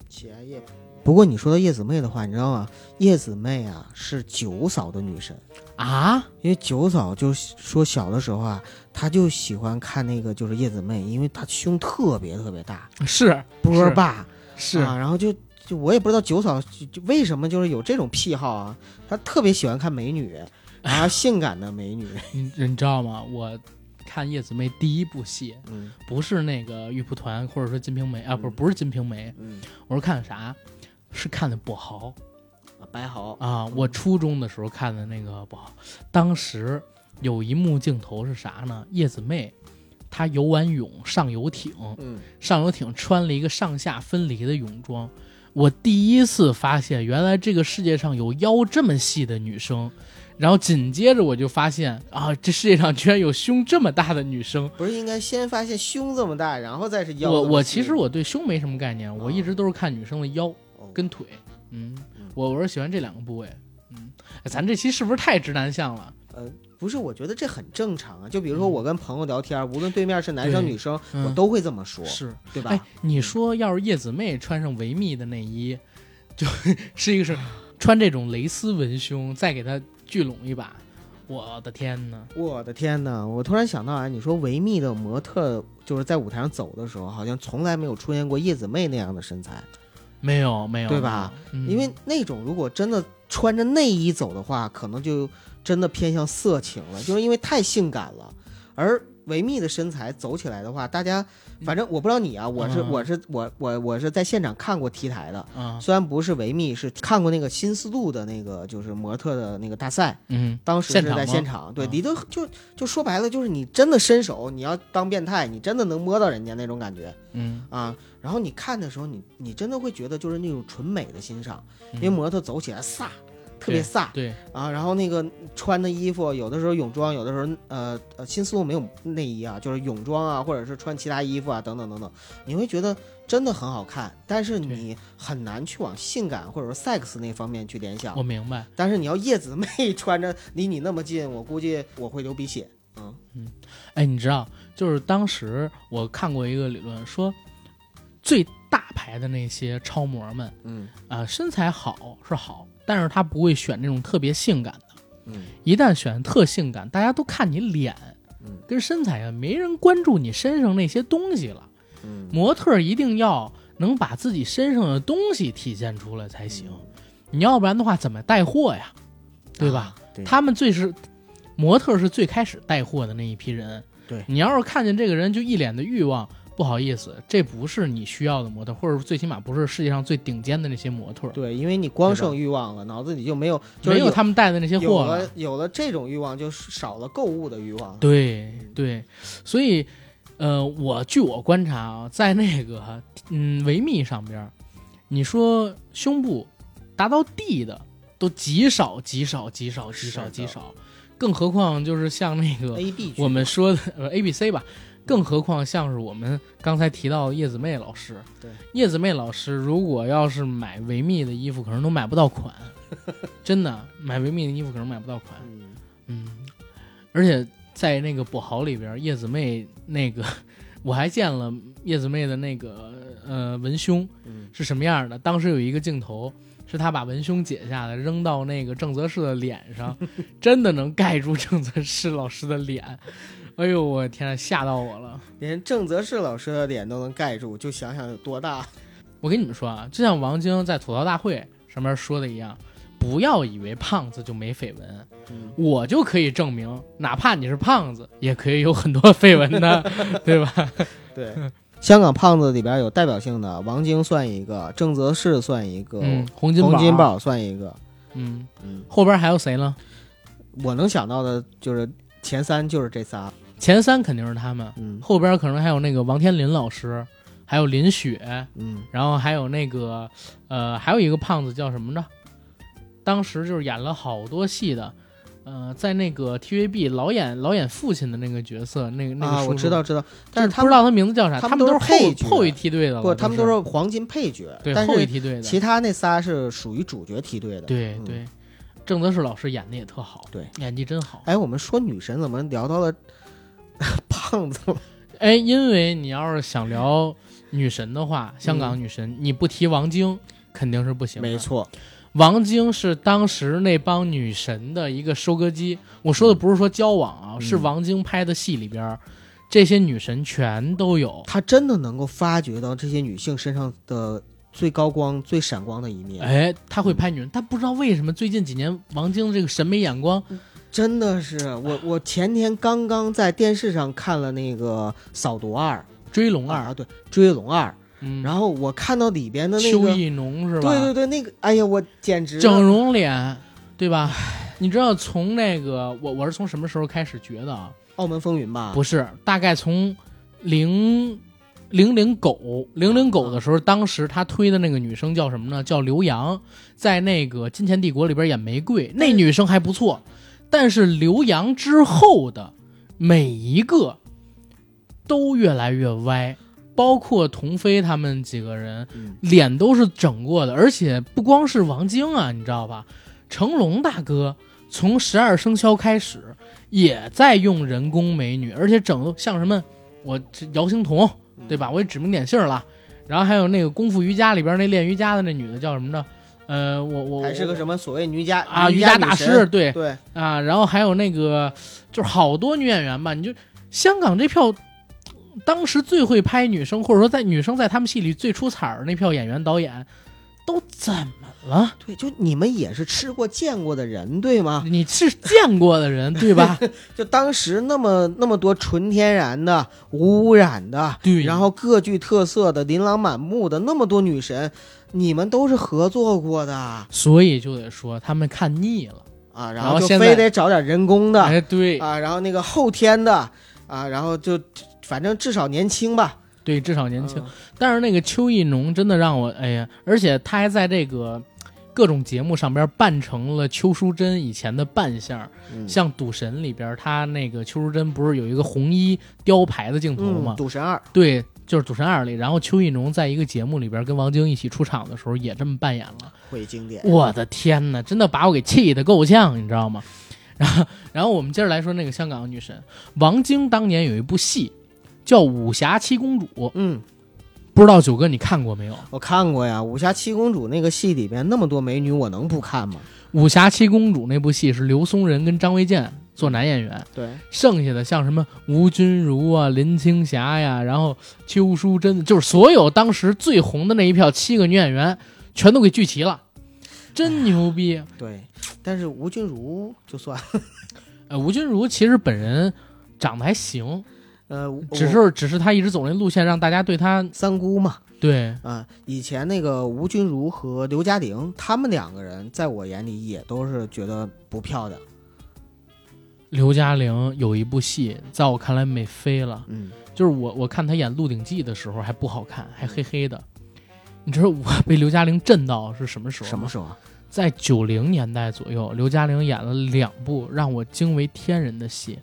喜爱夜蒲。不过你说到叶子妹的话，你知道吗？叶子妹啊是九嫂的女神，啊，因为九嫂就说小的时候啊，她就喜欢看那个就是叶子妹，因为她胸特别特别大，是波霸是啊，然后就就我也不知道九嫂就就为什么就是有这种癖好啊，她特别喜欢看美女，啊，性感的美女，你你知道吗？我看叶子妹第一部戏嗯不是那个玉蒲团或者说金瓶梅啊，不不是金瓶梅，嗯，我是看的啥？是看的跛豪啊白豪啊！我初中的时候看的那个跛豪，当时有一幕镜头是啥呢？叶子妹她游完泳上游艇，嗯，上游艇穿了一个上下分离的泳装。我第一次发现，原来这个世界上有腰这么细的女生。然后紧接着我就发现啊，这世界上居然有胸这么大的女生。不是应该先发现胸这么大，然后再是腰我我其实我对胸没什么概念，我一直都是看女生的腰哦跟腿。嗯嗯，我我是喜欢这两个部位。嗯，哎咱这期是不是太直男向了？呃，不是，我觉得这很正常啊。就比如说我跟朋友聊天，无论对面是男生女生，嗯我都会这么说，是，对吧？哎，你说要是叶子妹穿上维密的内衣，就 是一个是穿这种蕾丝文胸，再给她聚拢一把，我的天呐！我的天呐，我突然想到啊，你说维密的模特就是在舞台上走的时候，好像从来没有出现过叶子妹那样的身材，没有没有，对吧？嗯因为那种如果真的穿着内衣走的话，可能就真的偏向色情了，就是因为太性感了。而维密的身材走起来的话，大家反正我不知道你啊，我是、嗯。我是我我我是在现场看过 T 台的，啊，虽然不是维密，是看过那个新丝路的那个就是模特的那个大赛，嗯，当时是在现场对，你都就就说白了，就是你真的伸手，你要当变态，你真的能摸到人家那种感觉。嗯，啊。然后你看的时候，你你真的会觉得就是那种纯美的欣赏，嗯。因为模特走起来飒，特别飒对，啊。然后那个穿的衣服，有的时候泳装，有的时候呃呃新丝路没有内衣啊，就是泳装啊，或者是穿其他衣服啊，等等等等，你会觉得真的很好看，但是你很难去往性感或者说 sex 那方面去联想我。明白。但是你要叶子妹 穿着离你那么近，我估计我会流鼻血。嗯哎，你知道，就是当时我看过一个理论，说最大牌的那些超模们嗯啊、身材好是好，但是他不会选那种特别性感的。嗯一旦选特性感，大家都看你脸嗯跟身材啊，没人关注你身上那些东西了。嗯，模特一定要能把自己身上的东西体现出来才行，你要不然的话怎么带货呀？对吧？啊？对，他们最是模特是最开始带货的那一批人，对你要是看见这个人就一脸的欲望，不好意思，这不是你需要的模特，或者最起码不是世界上最顶尖的那些模特，对，因为你光剩欲望了，脑子里就没有，就是没有他们带的那些货了有了这种欲望，就少了购物的欲望。对对，所以，呃，我据我观察啊，在那个嗯维密上边，你说胸部达到 D 的都极少极少极少极少极少，更何况就是像那个 A B 我们说的呃 A B C 吧，更何况像是我们刚才提到叶子妹老师，对叶子妹老师，如果要是买维密的衣服，可能都买不到款，真的买维密的衣服可能买不到款。嗯，嗯，而且在那个跛豪里边，叶子妹那个，我还见了叶子妹的那个呃文胸嗯是什么样的。当时有一个镜头，是她把文胸解下来扔到那个郑则仕的脸上，真的能盖住郑则仕老师的脸。哎呦，我天啊，吓到我了！连郑则仕老师的脸都能盖住，就想想有多大。我跟你们说啊，就像王晶在吐槽大会上面说的一样，不要以为胖子就没绯闻。嗯，我就可以证明，哪怕你是胖子，也可以有很多绯闻的，对吧？对。香港胖子里边有代表性的，王晶算一个，郑则仕算一个，嗯，洪金宝，洪金，宝算一个。嗯，嗯，后边还有谁呢？我能想到的就是前三就是这仨。前三肯定是他们，嗯。后边可能还有那个王天林老师，还有林雪，嗯，然后还有那个呃，还有一个胖子叫什么着？当时就是演了好多戏的，呃，在那个 TVB 老演老演父亲的那个角色，那个那个我知道知道，但是他不知道他名字叫啥，他们都是是配角。后后一梯队的了，不，他们都是是。黄金配角，对后一是梯队的，其他那仨是属于主角梯队的。嗯。对。对，郑则仕老师演的也特好，对，演技真好。哎，我们说女神怎么聊到了 胖子了？哎，因为你要是想聊女神的话，香港女神，你不提王晶肯定是不行的。没，错，王晶是当时那帮女神的一个收割机。我说的不是说交往啊，嗯是王晶拍的戏里边儿，这些女神全都有。她真的能够发掘到这些女性身上的最高光、最闪光的一面。哎，他会拍女人，但不知道为什么最近几年王晶这个审美眼光，真的是我，我前天刚刚在电视上看了那个《扫毒二》追龙二，啊，对，《追龙二》，嗯，然后我看到里边的那个，邱意浓是吧？对对对，那个，哎呀，我简直整容脸，对吧？你知道从那个我我是从什么时候开始觉得啊？澳门风云吧？不是，大概从零零零狗零零狗的时候，当时他推的那个女生叫什么呢？叫刘洋，在那个《金钱帝国》里边演玫瑰，那女生还不错。但是刘洋之后的每一个都越来越歪，包括童飞他们几个人，嗯脸都是整过的，而且不光是王晶啊，你知道吧？成龙大哥从十二生肖开始也在用人工美女，而且整的像什么我这姚星彤，对吧？我也指名点姓了。然后还有那个功夫瑜伽里边那练瑜伽的那女的叫什么呢？呃，我我还是个什么所谓瑜伽啊，瑜伽伽大师，对。对，啊，然后还有那个就是好多女演员吧，你就香港这票，当时最会拍女生，或者说在女生在他们戏里最出彩儿那票演员导演，都怎么了？对，就你们也是吃过见过的人，对吗？你是见过的人对吧？就当时那么那么多纯天然的、无污染的，对然后各具特色的、琳琅满目的那么多女神，你们都是合作过的所以就得说他们看腻了。啊，然后就后非得找点人工的、哎，对啊，然后那个后天的啊，然后就反正至少年轻吧，对，至少年轻。嗯但是那个邱意浓真的让我哎呀，而且他还在这个各种节目上边扮成了邱淑贞以前的扮相，嗯像《赌神》里边，他那个邱淑贞不是有一个红衣雕牌的镜头吗？嗯，赌神二，对，就是《赌神二》里，然后邱意浓在一个节目里边跟王晶一起出场的时候也这么扮演了。会经典，我的天哪，真的把我给气得够呛，你知道吗？然后，然后我们接着来说那个香港女神王晶，当年有一部戏叫《武侠七公主》，嗯，不知道九哥你看过没有？《我看过呀，《武侠七公主》那个戏里边那么多美女，我能不看吗？武侠七公主》那部戏是刘松仁跟张卫健做男演员，对，剩下的像什么吴君如啊、林青霞呀，然后邱淑贞，就是所有当时最红的那一票七个女演员，全都给聚齐了，真牛逼！对，但是吴君如就算，呃，吴君如其实本人长得还行，呃，只是只是他一直走那路线，让大家对他三姑嘛，对啊、以前那个吴君如和刘嘉玲，他们两个人在我眼里也都是觉得不漂亮。刘嘉玲有一部戏，在我看来美飞了。嗯，就是我我看她演《鹿鼎记》的时候还不好看，还黑黑的。你知道我被刘嘉玲震到是什么时候？什么时候啊？在九零年代左右，刘嘉玲演了两部让我惊为天人的戏，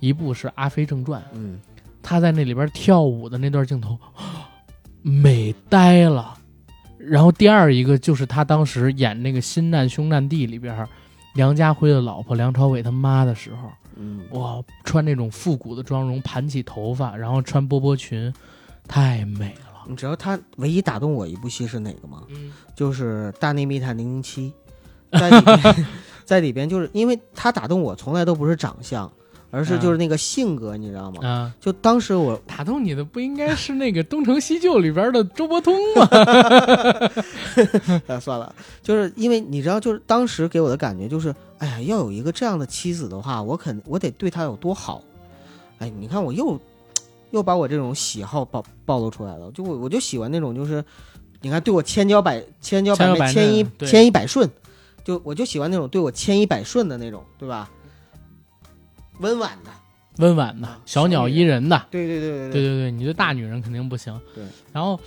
一部是《阿飞正传》，嗯，他在那里边跳舞的那段镜头，美呆了。然后第二一个就是他当时演那个《新难兄难弟》里边，梁家辉的老婆梁朝伟他妈的时候，嗯，哇，穿那种复古的妆容，盘起头发，然后穿波波裙，太美了。你知道他唯一打动我一部戏是哪个吗？嗯，就是《大内密探零零七》，在里边，在里边就是因为他打动我，从来都不是长相，而是就是那个性格，你知道吗？啊，就当时我打动你的不应该是那个《东成西就》里边的周伯通吗？呃 算了，就是因为你知道，就是当时给我的感觉就是，哎呀，要有一个这样的妻子的话，我肯我得对她有多好。哎，你看我又又把我这种喜好暴暴露出来了，就我我就喜欢那种就是，你看对我千娇百千娇百千依千依百顺，就我就喜欢那种对我千依百顺的那种，对吧？温婉的，温婉的，小鸟依人的。对对对对对。对对，你这大女人肯定不行。对，然后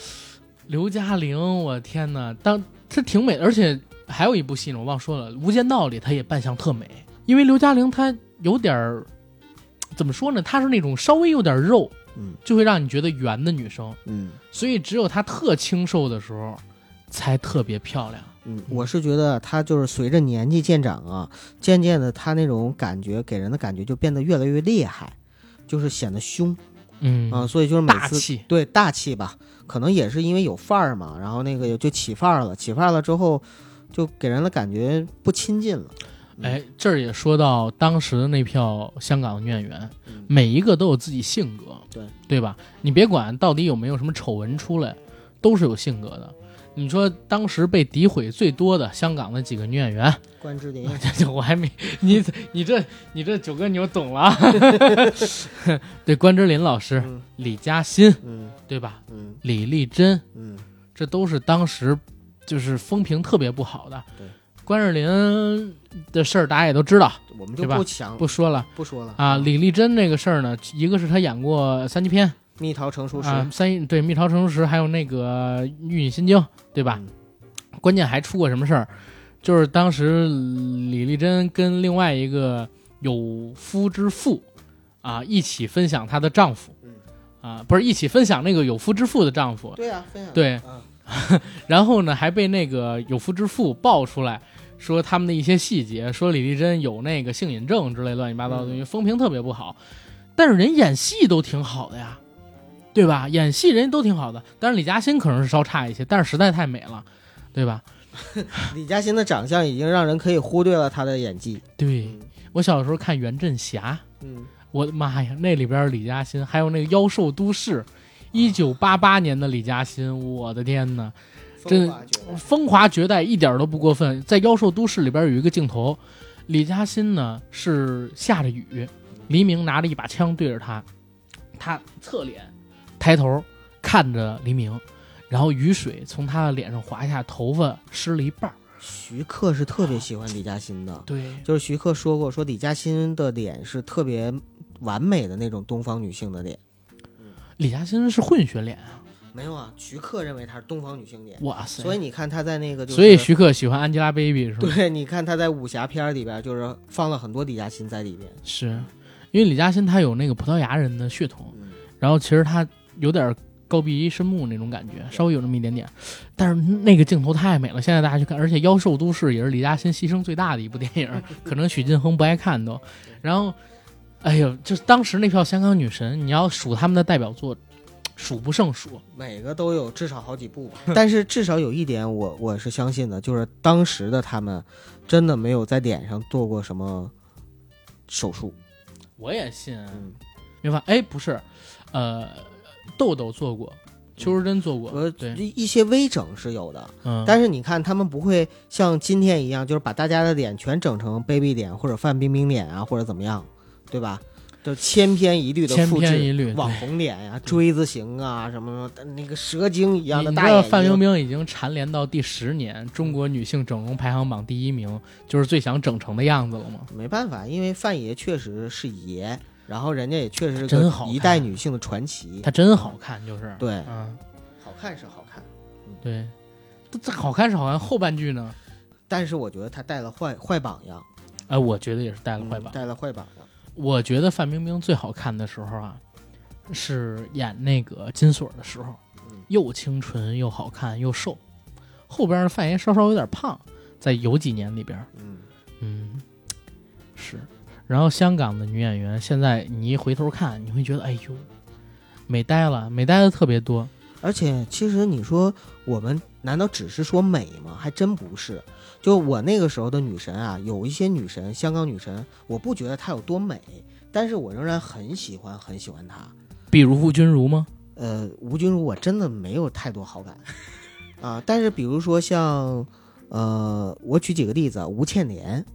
刘嘉玲，我天哪，当她挺美的，而且还有一部戏呢，我忘说了，《无间道》里她也扮相特美，因为刘嘉玲她有点儿怎么说呢，她是那种稍微有点肉，嗯。就会让你觉得圆的女生，嗯。所以只有她特清瘦的时候才特别漂亮。嗯，我是觉得他就是随着年纪渐长啊，渐渐的他那种感觉给人的感觉就变得越来越厉害，就是显得凶嗯啊，所以就是每次大气。对大气吧，可能也是因为有范儿嘛，然后那个就起范儿了，起范儿了之后，就给人的感觉不亲近了。嗯哎，这儿也说到当时的那票香港的女演员，嗯每一个都有自己性格，对对吧？你别管到底有没有什么丑闻出来，都是有性格的。你说当时被诋毁最多的香港的几个女演员，关之琳，这这我还没你你这你这九哥你又懂了啊。对，关之琳老师、嗯李嘉欣，嗯对吧？嗯李丽珍，嗯，这都是当时就是风评特别不好的。对，关之琳的事儿大家也都知道，我们就对吧不强不说了。不说了啊，李丽珍那个事儿呢，一个是她演过三级片蜜桃成熟时，啊，三对《蜜桃成熟时》，还有那个《玉女心经》，对吧？嗯。关键还出过什么事儿？就是当时李丽珍跟另外一个有夫之妇啊一起分享她的丈夫，嗯。啊，不是一起分享那个有夫之妇的丈夫，对啊，分享。对。啊 然后呢还被那个有夫之妇爆出来。说他们的一些细节，说李丽珍有那个性瘾症之类乱七八糟的东西，风评特别不好。但是人演戏都挺好的呀，对吧？演戏人家都挺好的，但是李嘉欣可能是稍差一些，但是实在太美了，对吧？李嘉欣的长相已经让人可以忽略了她的演技。对嗯我小时候看《袁振霞》，嗯，我的妈呀，那里边李嘉欣，还有那个《妖兽都市》，一九八八年的李嘉欣，我的天呐，真风华绝代，一点都不过分。在《妖兽都市》里边有一个镜头，李嘉欣呢是下着雨，黎明拿着一把枪对着他，他侧脸抬头看着黎明，然后雨水从他的脸上滑下，头发湿了一半儿。徐克是特别喜欢李嘉欣的，对，就是徐克说过，说李嘉欣的脸是特别完美的那种东方女性的脸。李嘉欣是混血脸啊，没有啊，徐克认为她是东方女性脸，哇塞！所以你看她在那个、就是，所以徐克喜欢 Angelababy 是吧？对，你看她在武侠片里边就是放了很多李嘉欣在里边。是因为李嘉欣她有那个葡萄牙人的血统，嗯，然后其实她有点高鼻深目那种感觉，稍微有那么一点点，但是那个镜头太美了。现在大家去看，而且《妖兽都市》也是李嘉欣牺牲最大的一部电影，可能许晋亨不爱看都。然后，哎呦，就是当时那票香港女神，你要数他们的代表作，数不胜数。每个都有至少好几部吧。但是至少有一点我我是相信的，就是当时的他们真的没有在脸上做过什么手术。我也信，嗯，明白？哎，不是，呃，豆豆做过，邱淑贞做过，呃，对，一些微整是有的，嗯，但是你看他们不会像今天一样，就是把大家的脸全整成 baby 脸或者范冰冰脸啊，或者怎么样，对吧？就千篇一律的千复制篇一律。网红脸呀、锥子型啊，什么什么那个蛇精一样的大眼睛。范冰冰已经蝉联到第十年中国女性整容排行榜第一名，就是最想整成的样子了吗？没办法，因为范爷确实是爷，然后人家也确实是个真好一代女性的传奇。她真好看，就是对，嗯，好看是好看，对，这这好看是好看，后半句呢？但是我觉得她带了坏坏榜样，哎，我觉得也是带了坏榜。嗯带了坏榜样。我觉得范冰冰最好看的时候啊，是演那个金锁的时候嗯，又清纯又好看又瘦。后边的范爷稍稍有点胖，在有几年里边，嗯，嗯，是。然后香港的女演员，现在你一回头看，你会觉得，哎呦，美呆了，美呆的特别多。而且其实你说我们难道只是说美吗？还真不是。就我那个时候的女神啊，有一些女神，香港女神，我不觉得她有多美，但是我仍然很喜欢很喜欢她。比如吴君如吗？呃，吴君如我真的没有太多好感 啊，但是比如说像呃，我举几个例子啊，吴倩莲。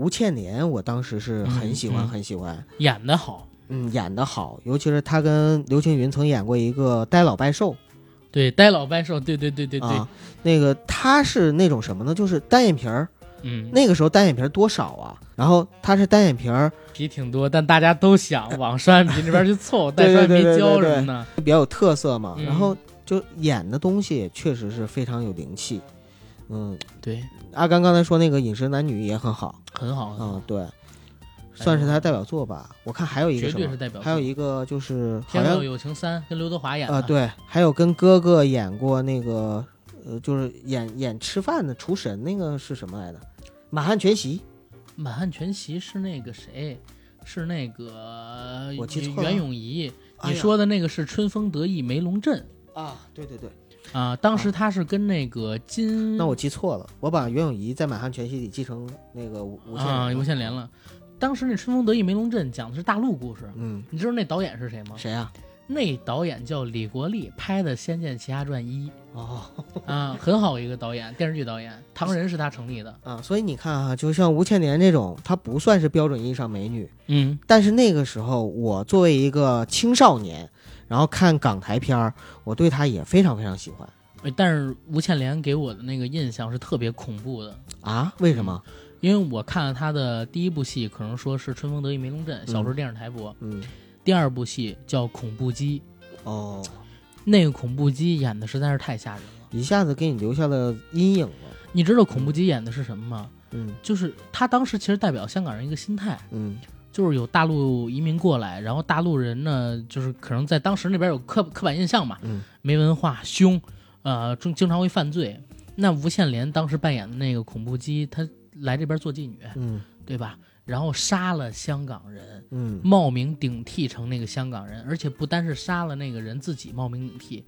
吴倩莲，我当时是很喜欢，嗯嗯很喜欢，演的好，嗯，演的好，尤其是她跟刘青云曾演过一个《呆老拜寿》，对，呆老拜寿，对对对对对，啊，那个她是那种什么呢？就是单眼皮儿，嗯，那个时候单眼皮儿多少啊？然后她是单眼皮儿，皮挺多，但大家都想 往双眼皮那边去凑，带对双眼皮胶什么的。比较有特色嘛，嗯然后就演的东西确实是非常有灵气。嗯，对，阿甘刚才说那个《饮食男女》也很好，很好，嗯，对，算是他代表作吧。我看还有一个什么，对是代表。还有一个就是好天若像有情三》跟刘德华演的，呃，对，还有跟哥哥演过那个呃，就是演演吃饭的厨神那个是什么来的？《满汉全席》。满汉全席是那个谁？是那个我记错了袁咏仪。你说的那个是春风得意梅龙镇啊，对对对，啊，当时他是跟那个金那我记错了，我把袁咏仪在《满汉全席》里记成那个吴吴倩啊莲了无限连了。当时那春风得意梅龙镇讲的是大陆故事，嗯，你知道那导演是谁吗？谁啊？那导演叫李国立，拍的《仙剑奇侠传一哦》啊，很好一个导演，电视剧导演，唐人是他成立的。啊，所以你看啊，就像吴倩莲这种，她不算是标准意义上美女，嗯，但是那个时候我作为一个青少年，然后看港台片儿，我对他也非常非常喜欢呃但是吴倩莲给我的那个印象是特别恐怖的，啊。为什么？因为我看了她的第一部戏，可能说是《春风得意梅龙镇》，小时候电视台播；嗯，第二部戏叫《恐怖机哦，》，那个恐怖机演的实在是太吓人了。一下子给你留下了阴影了。你知道恐怖机演的是什么吗？嗯就是他当时其实代表香港人一个心态，嗯就是有大陆移民过来，然后大陆人呢，就是可能在当时那边有刻刻板印象嘛，嗯没文化、凶，呃，经经常会犯罪。那吴倩莲当时扮演的那个恐怖机，她来这边做妓女，嗯对吧？然后杀了香港人，嗯冒名顶替成那个香港人，而且不单是杀了那个人自己冒名顶替，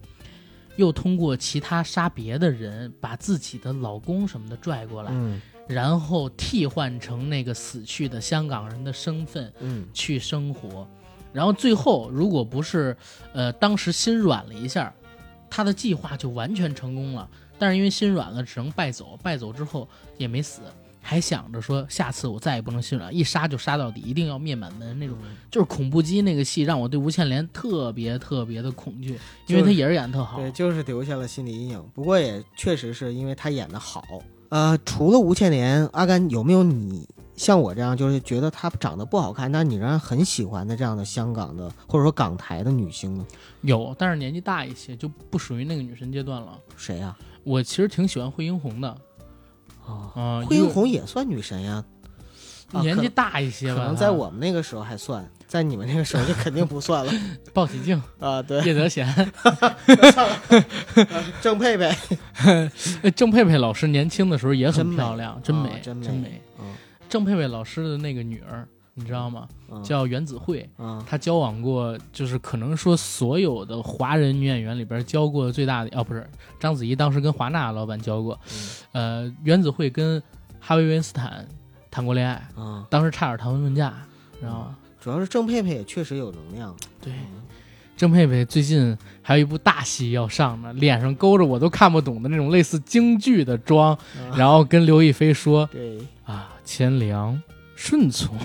又通过其他杀别的人，把自己的老公什么的拽过来，嗯然后替换成那个死去的香港人的身份嗯去生活，然后最后如果不是呃当时心软了一下，他的计划就完全成功了。但是因为心软了，只能败走，败走之后也没死，还想着说下次我再也不能心软，一杀就杀到底，一定要灭满门那种。就是恐怖机那个戏让我对吴倩莲特别特别的恐惧，因为她也是演得特好。对，就是留下了心理阴影。不过也确实是因为她演的好。呃，除了吴倩莲，阿甘有没有你像我这样，就是觉得她长得不好看，但你仍然很喜欢的这样的香港的或者说港台的女星呢？有，但是年纪大一些，就不属于那个女神阶段了。谁呀、我其实挺喜欢惠英红的，啊？啊、惠英红也算女神呀，啊年纪大一些吧，可能在我们那个时候还算，在你们那个时候就肯定不算了 鲍喜静、啊。对，叶德娴、郑佩佩呃郑佩佩老师年轻的时候也很漂亮，真啊美，真美真美。嗯郑佩佩老师的那个女儿，你知道吗？嗯叫袁子慧，嗯她交往过，就是可能说所有的华人女演员里边交过最大的，哦，不是章子怡，当时跟华纳老板交过，呃，袁子慧跟哈维·约斯坦谈过恋爱，嗯，当时差点谈婚论嫁，知道吗？主要是郑佩佩也确实有能量。对，郑佩佩最近还有一部大戏要上呢，脸上勾着我都看不懂的那种类似京剧的妆，啊然后跟刘亦菲说 对，啊，谦良顺从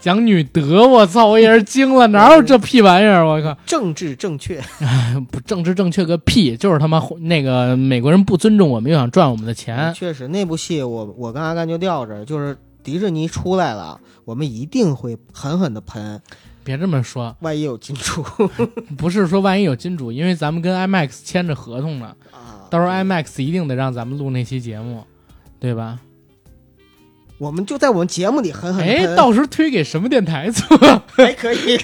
讲女德，我操，我也是惊了，哪有这屁玩意儿？我靠，政治正确，不政治正确个屁，就是他妈那个美国人不尊重我们，又想赚我们的钱。确实，那部戏我我跟阿甘就吊着，就是迪士尼出来了，我们一定会狠狠的喷。别这么说，万一有金主，不是说万一有金主，因为咱们跟 IMAX 签着合同呢，啊，到时候 IMAX 一定得让咱们录那期节目，对吧？我们就在我们节目里狠狠地哎，喷，到时候推给什么电台做？还可以，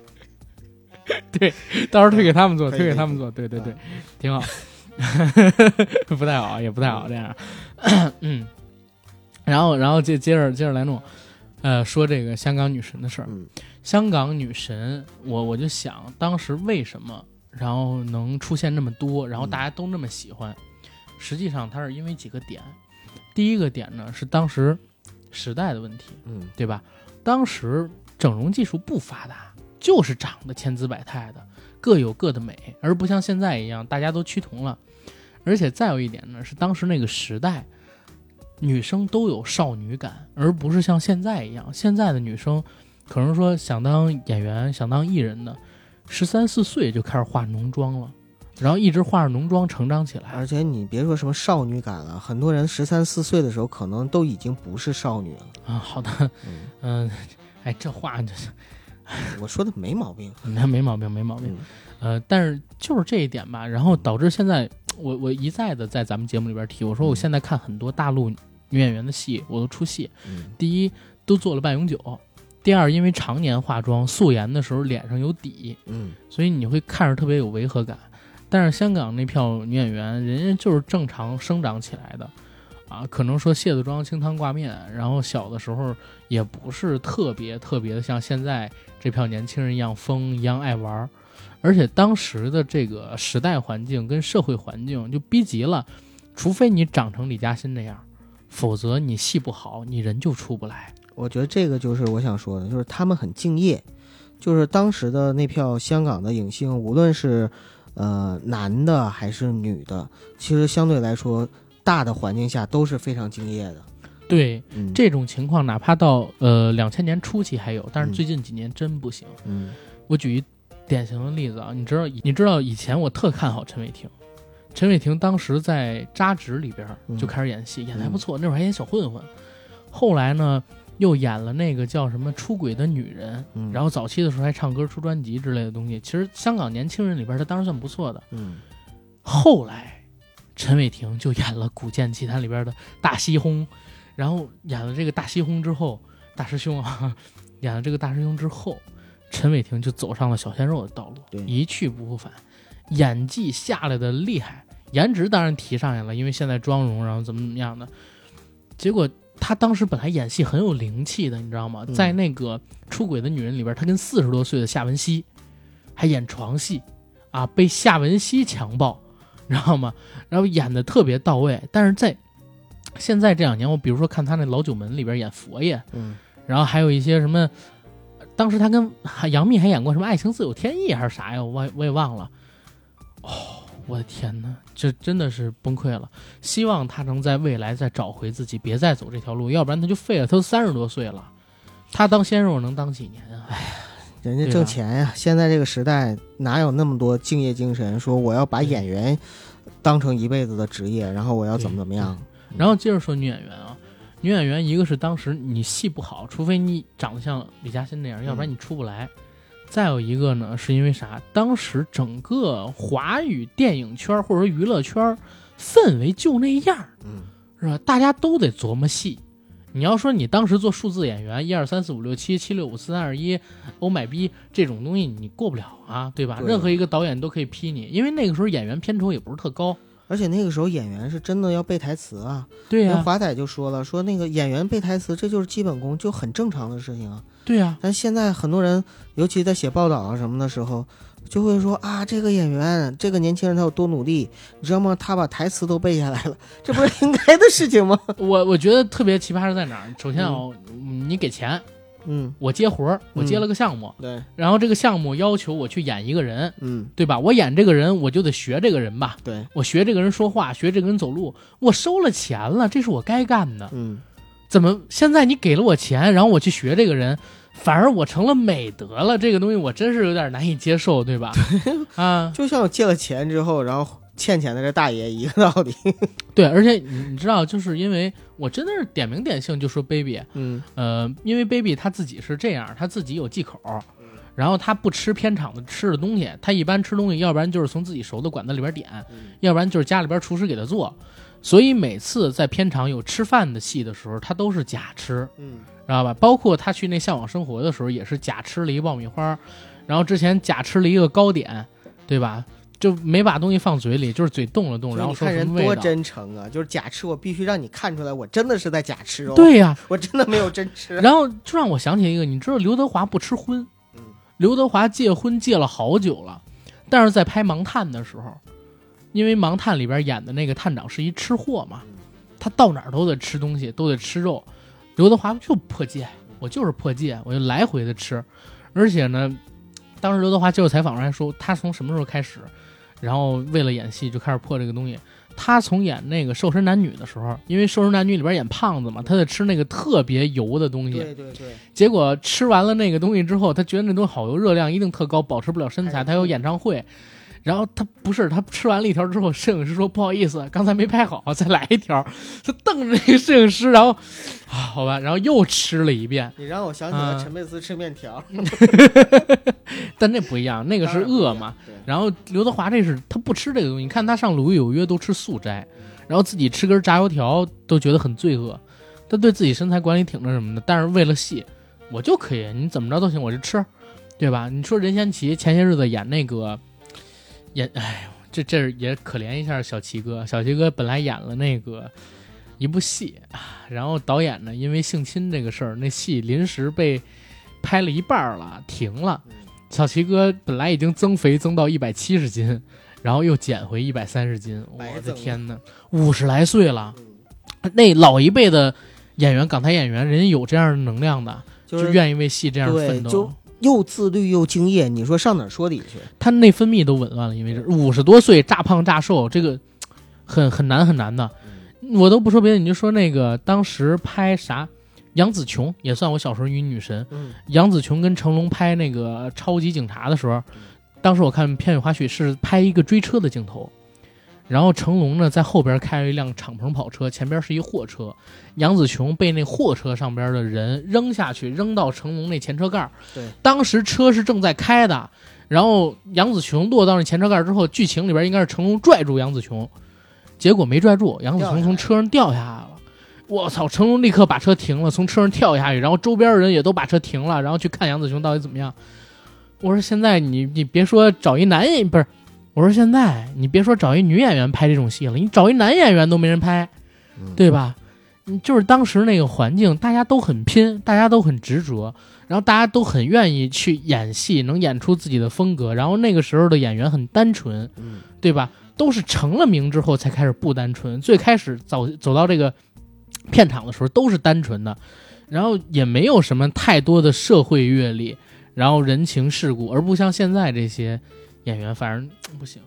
对到时候推给他们做，推给他们做，对对对，挺好，不太好，也不太好这样，嗯，然后然后接接着接着来弄，呃，说这个香港女神的事儿，嗯。香港女神，我我就想当时为什么然后能出现那么多，然后大家都那么喜欢，实际上它是因为几个点，第一个点呢是当时时代的问题，嗯。对吧？当时整容技术不发达，就是长得千姿百态的，各有各的美，而不像现在一样大家都趋同了。而且再有一点呢，是当时那个时代，女生都有少女感，而不是像现在一样，现在的女生可能说想当演员、想当艺人的，十三四岁就开始化浓妆了，然后一直化着浓妆成长起来。而且你别说什么少女感了，很多人十三四岁的时候可能都已经不是少女了。啊，好的，嗯，嗯、哎，这话就是 我说的没毛病。那没毛病，没毛病。嗯呃，但是就是这一点吧，然后导致现在我我一再的在咱们节目里边提，我说我现在看很多大陆女演员的戏，我都出戏。嗯。第一，都做了半永久；第二，因为常年化妆，素颜的时候脸上有底，嗯。所以你会看着特别有违和感。但是香港那票女演员，人家就是正常生长起来的，啊，可能说卸了妆清汤挂面，然后小的时候也不是特别特别的像现在这票年轻人一样疯一样爱玩，而且当时的这个时代环境跟社会环境就逼急了，除非你长成李嘉欣那样，否则你戏不好，你人就出不来。我觉得这个就是我想说的，就是他们很敬业，就是当时的那票香港的影星，无论是呃男的还是女的，其实相对来说，大的环境下都是非常敬业的。对嗯，这种情况，哪怕到呃两千年初期还有，但是嗯最近几年真不行。嗯我举一典型的例子啊，你知道，你知道以前我特看好陈伟霆，陈伟霆当时在《扎纸》里边嗯就开始演戏，演的还不错，那会儿还演小混混。后来呢，又演了那个叫什么《出轨的女人》，嗯，然后早期的时候还唱歌、出专辑之类的东西。其实香港年轻人里边，他当时算不错的。嗯后来，陈伟霆就演了《古剑奇谭》里边的大西轰，然后演了这个大西轰之后，大师兄啊，演了这个大师兄之后，陈伟霆就走上了小鲜肉的道路，一去不复返，演技下来的厉害，颜值当然提上来了，因为现在妆容，然后怎么怎么样的，结果。他当时本来演戏很有灵气的，你知道吗？嗯在那个《出轨的女人》里边，他跟四十多岁的夏文熙还演床戏，啊，被夏文熙强暴，你知道吗？然后演的特别到位。但是在现在这两年，我比如说看他那《老九门》里边演佛爷，嗯然后还有一些什么，当时他跟杨幂还演过什么《爱情自有天意》还是啥呀？我忘我也忘了。哦，我的天哪，这真的是崩溃了。希望他能在未来再找回自己，别再走这条路，要不然他就废了。他都三十多岁了，他当鲜肉能当几年啊？哎人家挣钱呀、现在这个时代哪有那么多敬业精神？说我要把演员当成一辈子的职业，然后我要怎么怎么样？然后接着说女演员啊，女演员一个是当时你戏不好，除非你长得像李嘉欣那样，要不然你出不来。再有一个呢，是因为啥？当时整个华语电影圈或者说娱乐圈氛围就那样，嗯是吧？大家都得琢磨戏。你要说你当时做数字演员，一二三四五六七七六五四三二一，欧买逼这种东西你过不了啊，对吧？对任何一个导演都可以批你，因为那个时候演员片酬也不是特高。而且那个时候演员是真的要背台词啊。对呀、那华仔就说了，说那个演员背台词，这就是基本功，就很正常的事情啊。对呀、但现在很多人，尤其在写报道啊什么的时候，就会说啊，这个演员，这个年轻人他有多努力，你知道吗？他把台词都背下来了，这不是应该的事情吗？我我觉得特别奇葩是在哪儿？首先啊、嗯你给钱，嗯，我接活儿，我接了个项目，对，然后这个项目要求我去演一个人，嗯，对吧？我演这个人，我就得学这个人吧，对，我学这个人说话，学这个人走路，我收了钱了，这是我该干的。嗯怎么现在你给了我钱，然后我去学这个人，反而我成了美德了？这个东西我真是有点难以接受，对吧？啊，就像我借了钱之后，然后欠钱的这大爷一个道理。对，而且你你知道，就是因为我真的是点名点姓就说 baby，嗯呃，因为 baby 他自己是这样，他自己有忌口，然后他不吃片场的吃的东西，他一般吃东西，要不然就是从自己熟的馆子里边点，要不然就是家里边厨师给他做，所以每次在片场有吃饭的戏的时候，他都是假吃，嗯知道吧？包括他去那向往生活的时候，也是假吃了一爆米花，然后之前假吃了一个糕点，对吧？就没把东西放嘴里，就是嘴动了动，然后说看人。多真诚啊！就是假吃，我必须让你看出来，我真的是在假吃肉。，对呀、我真的没有真吃。然后就让我想起一个，你知道刘德华不吃荤，嗯刘德华戒荤戒了好久了，但是在拍《盲探》的时候，因为《盲探》里边演的那个探长是一吃货嘛，他到哪儿都得吃东西，都得吃肉。刘德华就破戒，我就是破戒，我就来回的吃，而且呢，当时刘德华接受采访时还说，他从什么时候开始，然后为了演戏就开始破这个东西。他从演那个《瘦身男女》的时候，因为《瘦身男女》里边演胖子嘛，他在吃那个特别油的东西，对对对，结果吃完了那个东西之后，他觉得那东西好油，热量一定特高，保持不了身材。哎他有演唱会，然后他不是他吃完了一条之后，摄影师说不好意思，刚才没拍好，再来一条。他瞪着那个摄影师，然后啊，好吧，然后又吃了一遍。你让我想起了嗯陈佩斯吃面条，但那不一样，那个是饿嘛。对？然后刘德华这是他不吃这个东西，你看他上《鲁豫有约》都吃素斋，然后自己吃根炸油条都觉得很罪恶，他对自己身材管理挺着什么的，但是为了戏，我就可以，你怎么着都行，我就吃，对吧？你说任贤齐前些日子演那个演，哎呦，这这也可怜一下小齐哥，小齐哥本来演了那个一部戏啊，然后导演呢因为性侵这个事儿，那戏临时被拍了一半儿了，停了。小齐哥本来已经增肥增到一百七十斤，然后又减回一百三十斤，我的天呐，五十来岁了，嗯那老一辈的演员，港台演员，人家有这样的能量的，就是愿意为戏这样奋斗就。又自律又敬业，你说上哪说理去？他内分泌都紊乱了，因为这五十多岁炸胖炸瘦，这个很很难很难的。我都不说别的，你就说那个当时拍啥，杨紫琼也算我小时候一女神。嗯杨紫琼跟成龙拍那个超级警察的时候，当时我看片尾花絮是拍一个追车的镜头，然后成龙呢在后边开了一辆敞篷跑车，前边是一货车，杨紫琼被那货车上边的人扔下去，扔到成龙那前车盖对，当时车是正在开的，然后杨紫琼落到那前车盖之后，剧情里边应该是成龙拽住杨紫琼，结果没拽住，杨紫琼从车上掉下来了。我操！成龙立刻把车停了，从车上跳下去，然后周边的人也都把车停了，然后去看杨紫琼到底怎么样。我说现在你你别说找一男演不是，我说现在你别说找一女演员拍这种戏了，你找一男演员都没人拍，嗯对吧？你就是当时那个环境，大家都很拼，大家都很执着，然后大家都很愿意去演戏，能演出自己的风格。然后那个时候的演员很单纯，嗯对吧？都是成了名之后才开始不单纯，最开始走走到这个片场的时候都是单纯的，然后也没有什么太多的社会阅历，然后人情世故，而不像现在这些演员，反正不行，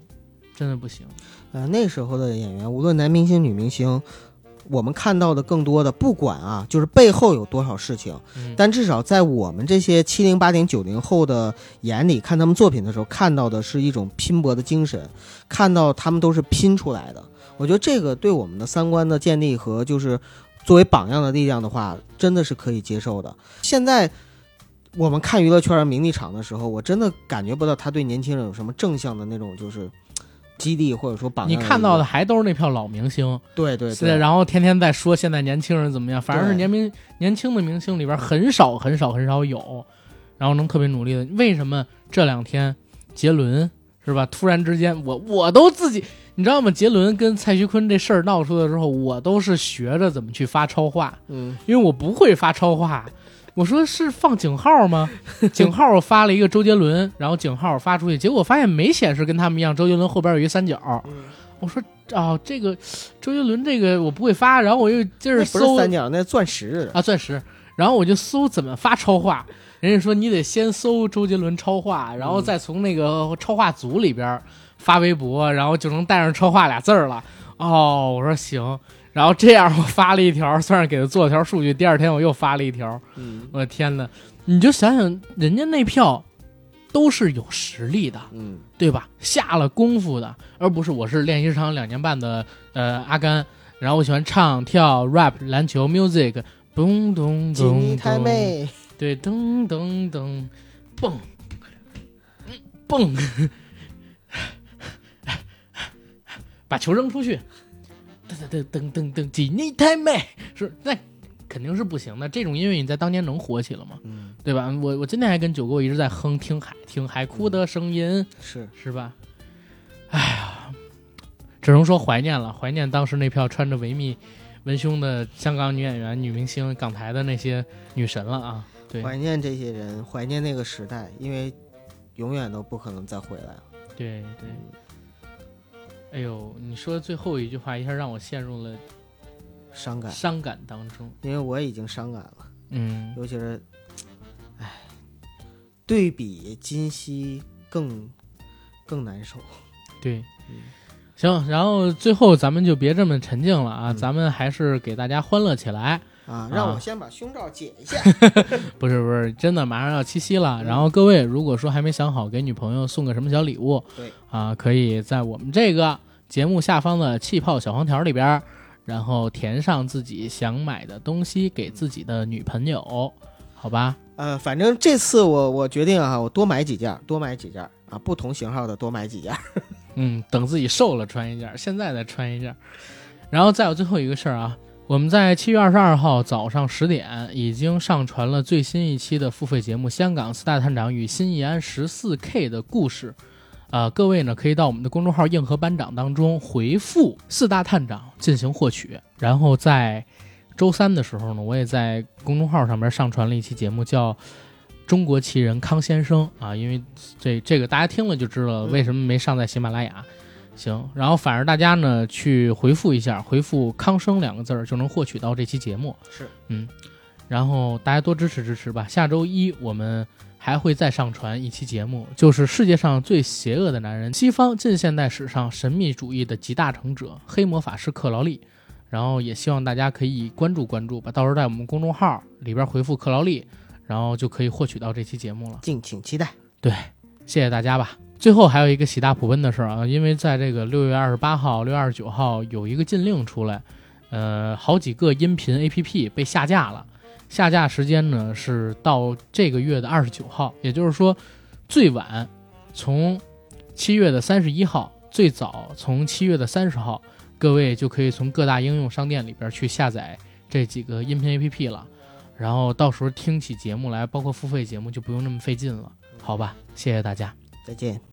真的不行。呃，那时候的演员，无论男明星、女明星，我们看到的更多的，不管啊，就是背后有多少事情，嗯，但至少在我们这些七零、八零、九零后的眼里，看他们作品的时候，看到的是一种拼搏的精神，看到他们都是拼出来的。我觉得这个对我们的三观的建立和就是作为榜样的力量的话，真的是可以接受的。现在我们看娱乐圈名利场的时候，我真的感觉不到他对年轻人有什么正向的那种就是激励或者说榜你。看到的，还都是那票老明星，对对，对，然后天天在说现在年轻人怎么样，反正是年明年轻的明星里边很少很少很少有，然后能特别努力的。为什么这两天杰伦是吧？突然之间，我我都自己，你知道吗？杰伦跟蔡徐坤这事儿闹出来之后，我都是学着怎么去发超话，嗯，因为我不会发超话。我说是放井号吗？井号发了一个周杰伦，然后井号发出去，结果发现没显示跟他们一样，周杰伦后边有一三角。嗯我说哦，这个周杰伦这个我不会发，然后我又接着那不是搜三角，那钻石。啊钻石，然后我就搜怎么发超话，人家说你得先搜周杰伦超话，然后再从那个超话组里边发微博，然后就能带上超话俩字儿了。哦，我说行，然后这样我发了一条，算是给他做了条数据。第二天我又发了一条，嗯。我的天呐，你就想想，人家那票都是有实力的，嗯。对吧？下了功夫的，而不是我是练习场两年半的呃阿甘，然后我喜欢唱跳 rap 篮球 music，咚咚咚咚，太妹，对，噔噔噔，蹦，嗯蹦，把球扔出去，噔噔噔噔噔，吉尼太美是那肯定是不行的。这种音乐你在当年能火起了吗？嗯，对吧？我我今天还跟九哥一直在哼，听海听海哭的声音，是是吧？哎呀，只能说怀念了，怀念当时那票穿着维密文胸的香港女演员、女明星、港台的那些女神了啊！对怀念这些人，怀念那个时代，因为永远都不可能再回来了。对对。哎呦，你说最后一句话一下让我陷入了伤感，伤感当中。因为我已经伤感了，嗯，尤其是，唉，对比今夕更更难受。对嗯。行，然后最后咱们就别这么沉静了啊，嗯咱们还是给大家欢乐起来。啊，让啊我先把胸罩解一下。不是不是，真的马上要七夕了。嗯然后各位如果说还没想好给女朋友送个什么小礼物，对啊，可以在我们这个节目下方的气泡小黄条里边，然后填上自己想买的东西给自己的女朋友，好吧？呃，反正这次我我决定啊，我多买几件，多买几件啊，不同型号的多买几件。嗯，等自己瘦了穿一件，现在再穿一件。然后再有最后一个事儿啊，我们在七月二十二号早上十点已经上传了最新一期的付费节目《香港四大探长与新义安十四 K 的故事》。呃，各位呢可以到我们的公众号“硬核班长”当中回复“四大探长”进行获取。然后在周三的时候呢，我也在公众号上面上传了一期节目，叫《中国奇人康先生》啊，因为这这个大家听了就知道为什么没上在喜马拉雅。行，然后反而大家呢去回复一下，回复“康生”两个字儿就能获取到这期节目。是，嗯，然后大家多支持支持吧。下周一我们还会再上传一期节目，就是世界上最邪恶的男人，西方近现代史上神秘主义的集大成者——黑魔法师克劳利。然后也希望大家可以关注关注吧，到时候在我们公众号里边回复克劳利，然后就可以获取到这期节目了。敬请期待。对谢谢大家吧。最后还有一个喜大普奔的事儿啊，因为在这个六月二十八号、六月二十九号有一个禁令出来，呃，好几个音频 APP 被下架了。下架时间呢是到这个月的二十九号，也就是说，最晚从七月的三十一号，最早从七月的三十号，各位就可以从各大应用商店里边去下载这几个音频 APP 了。然后到时候听起节目来，包括付费节目就不用那么费劲了，好吧？谢谢大家。再见。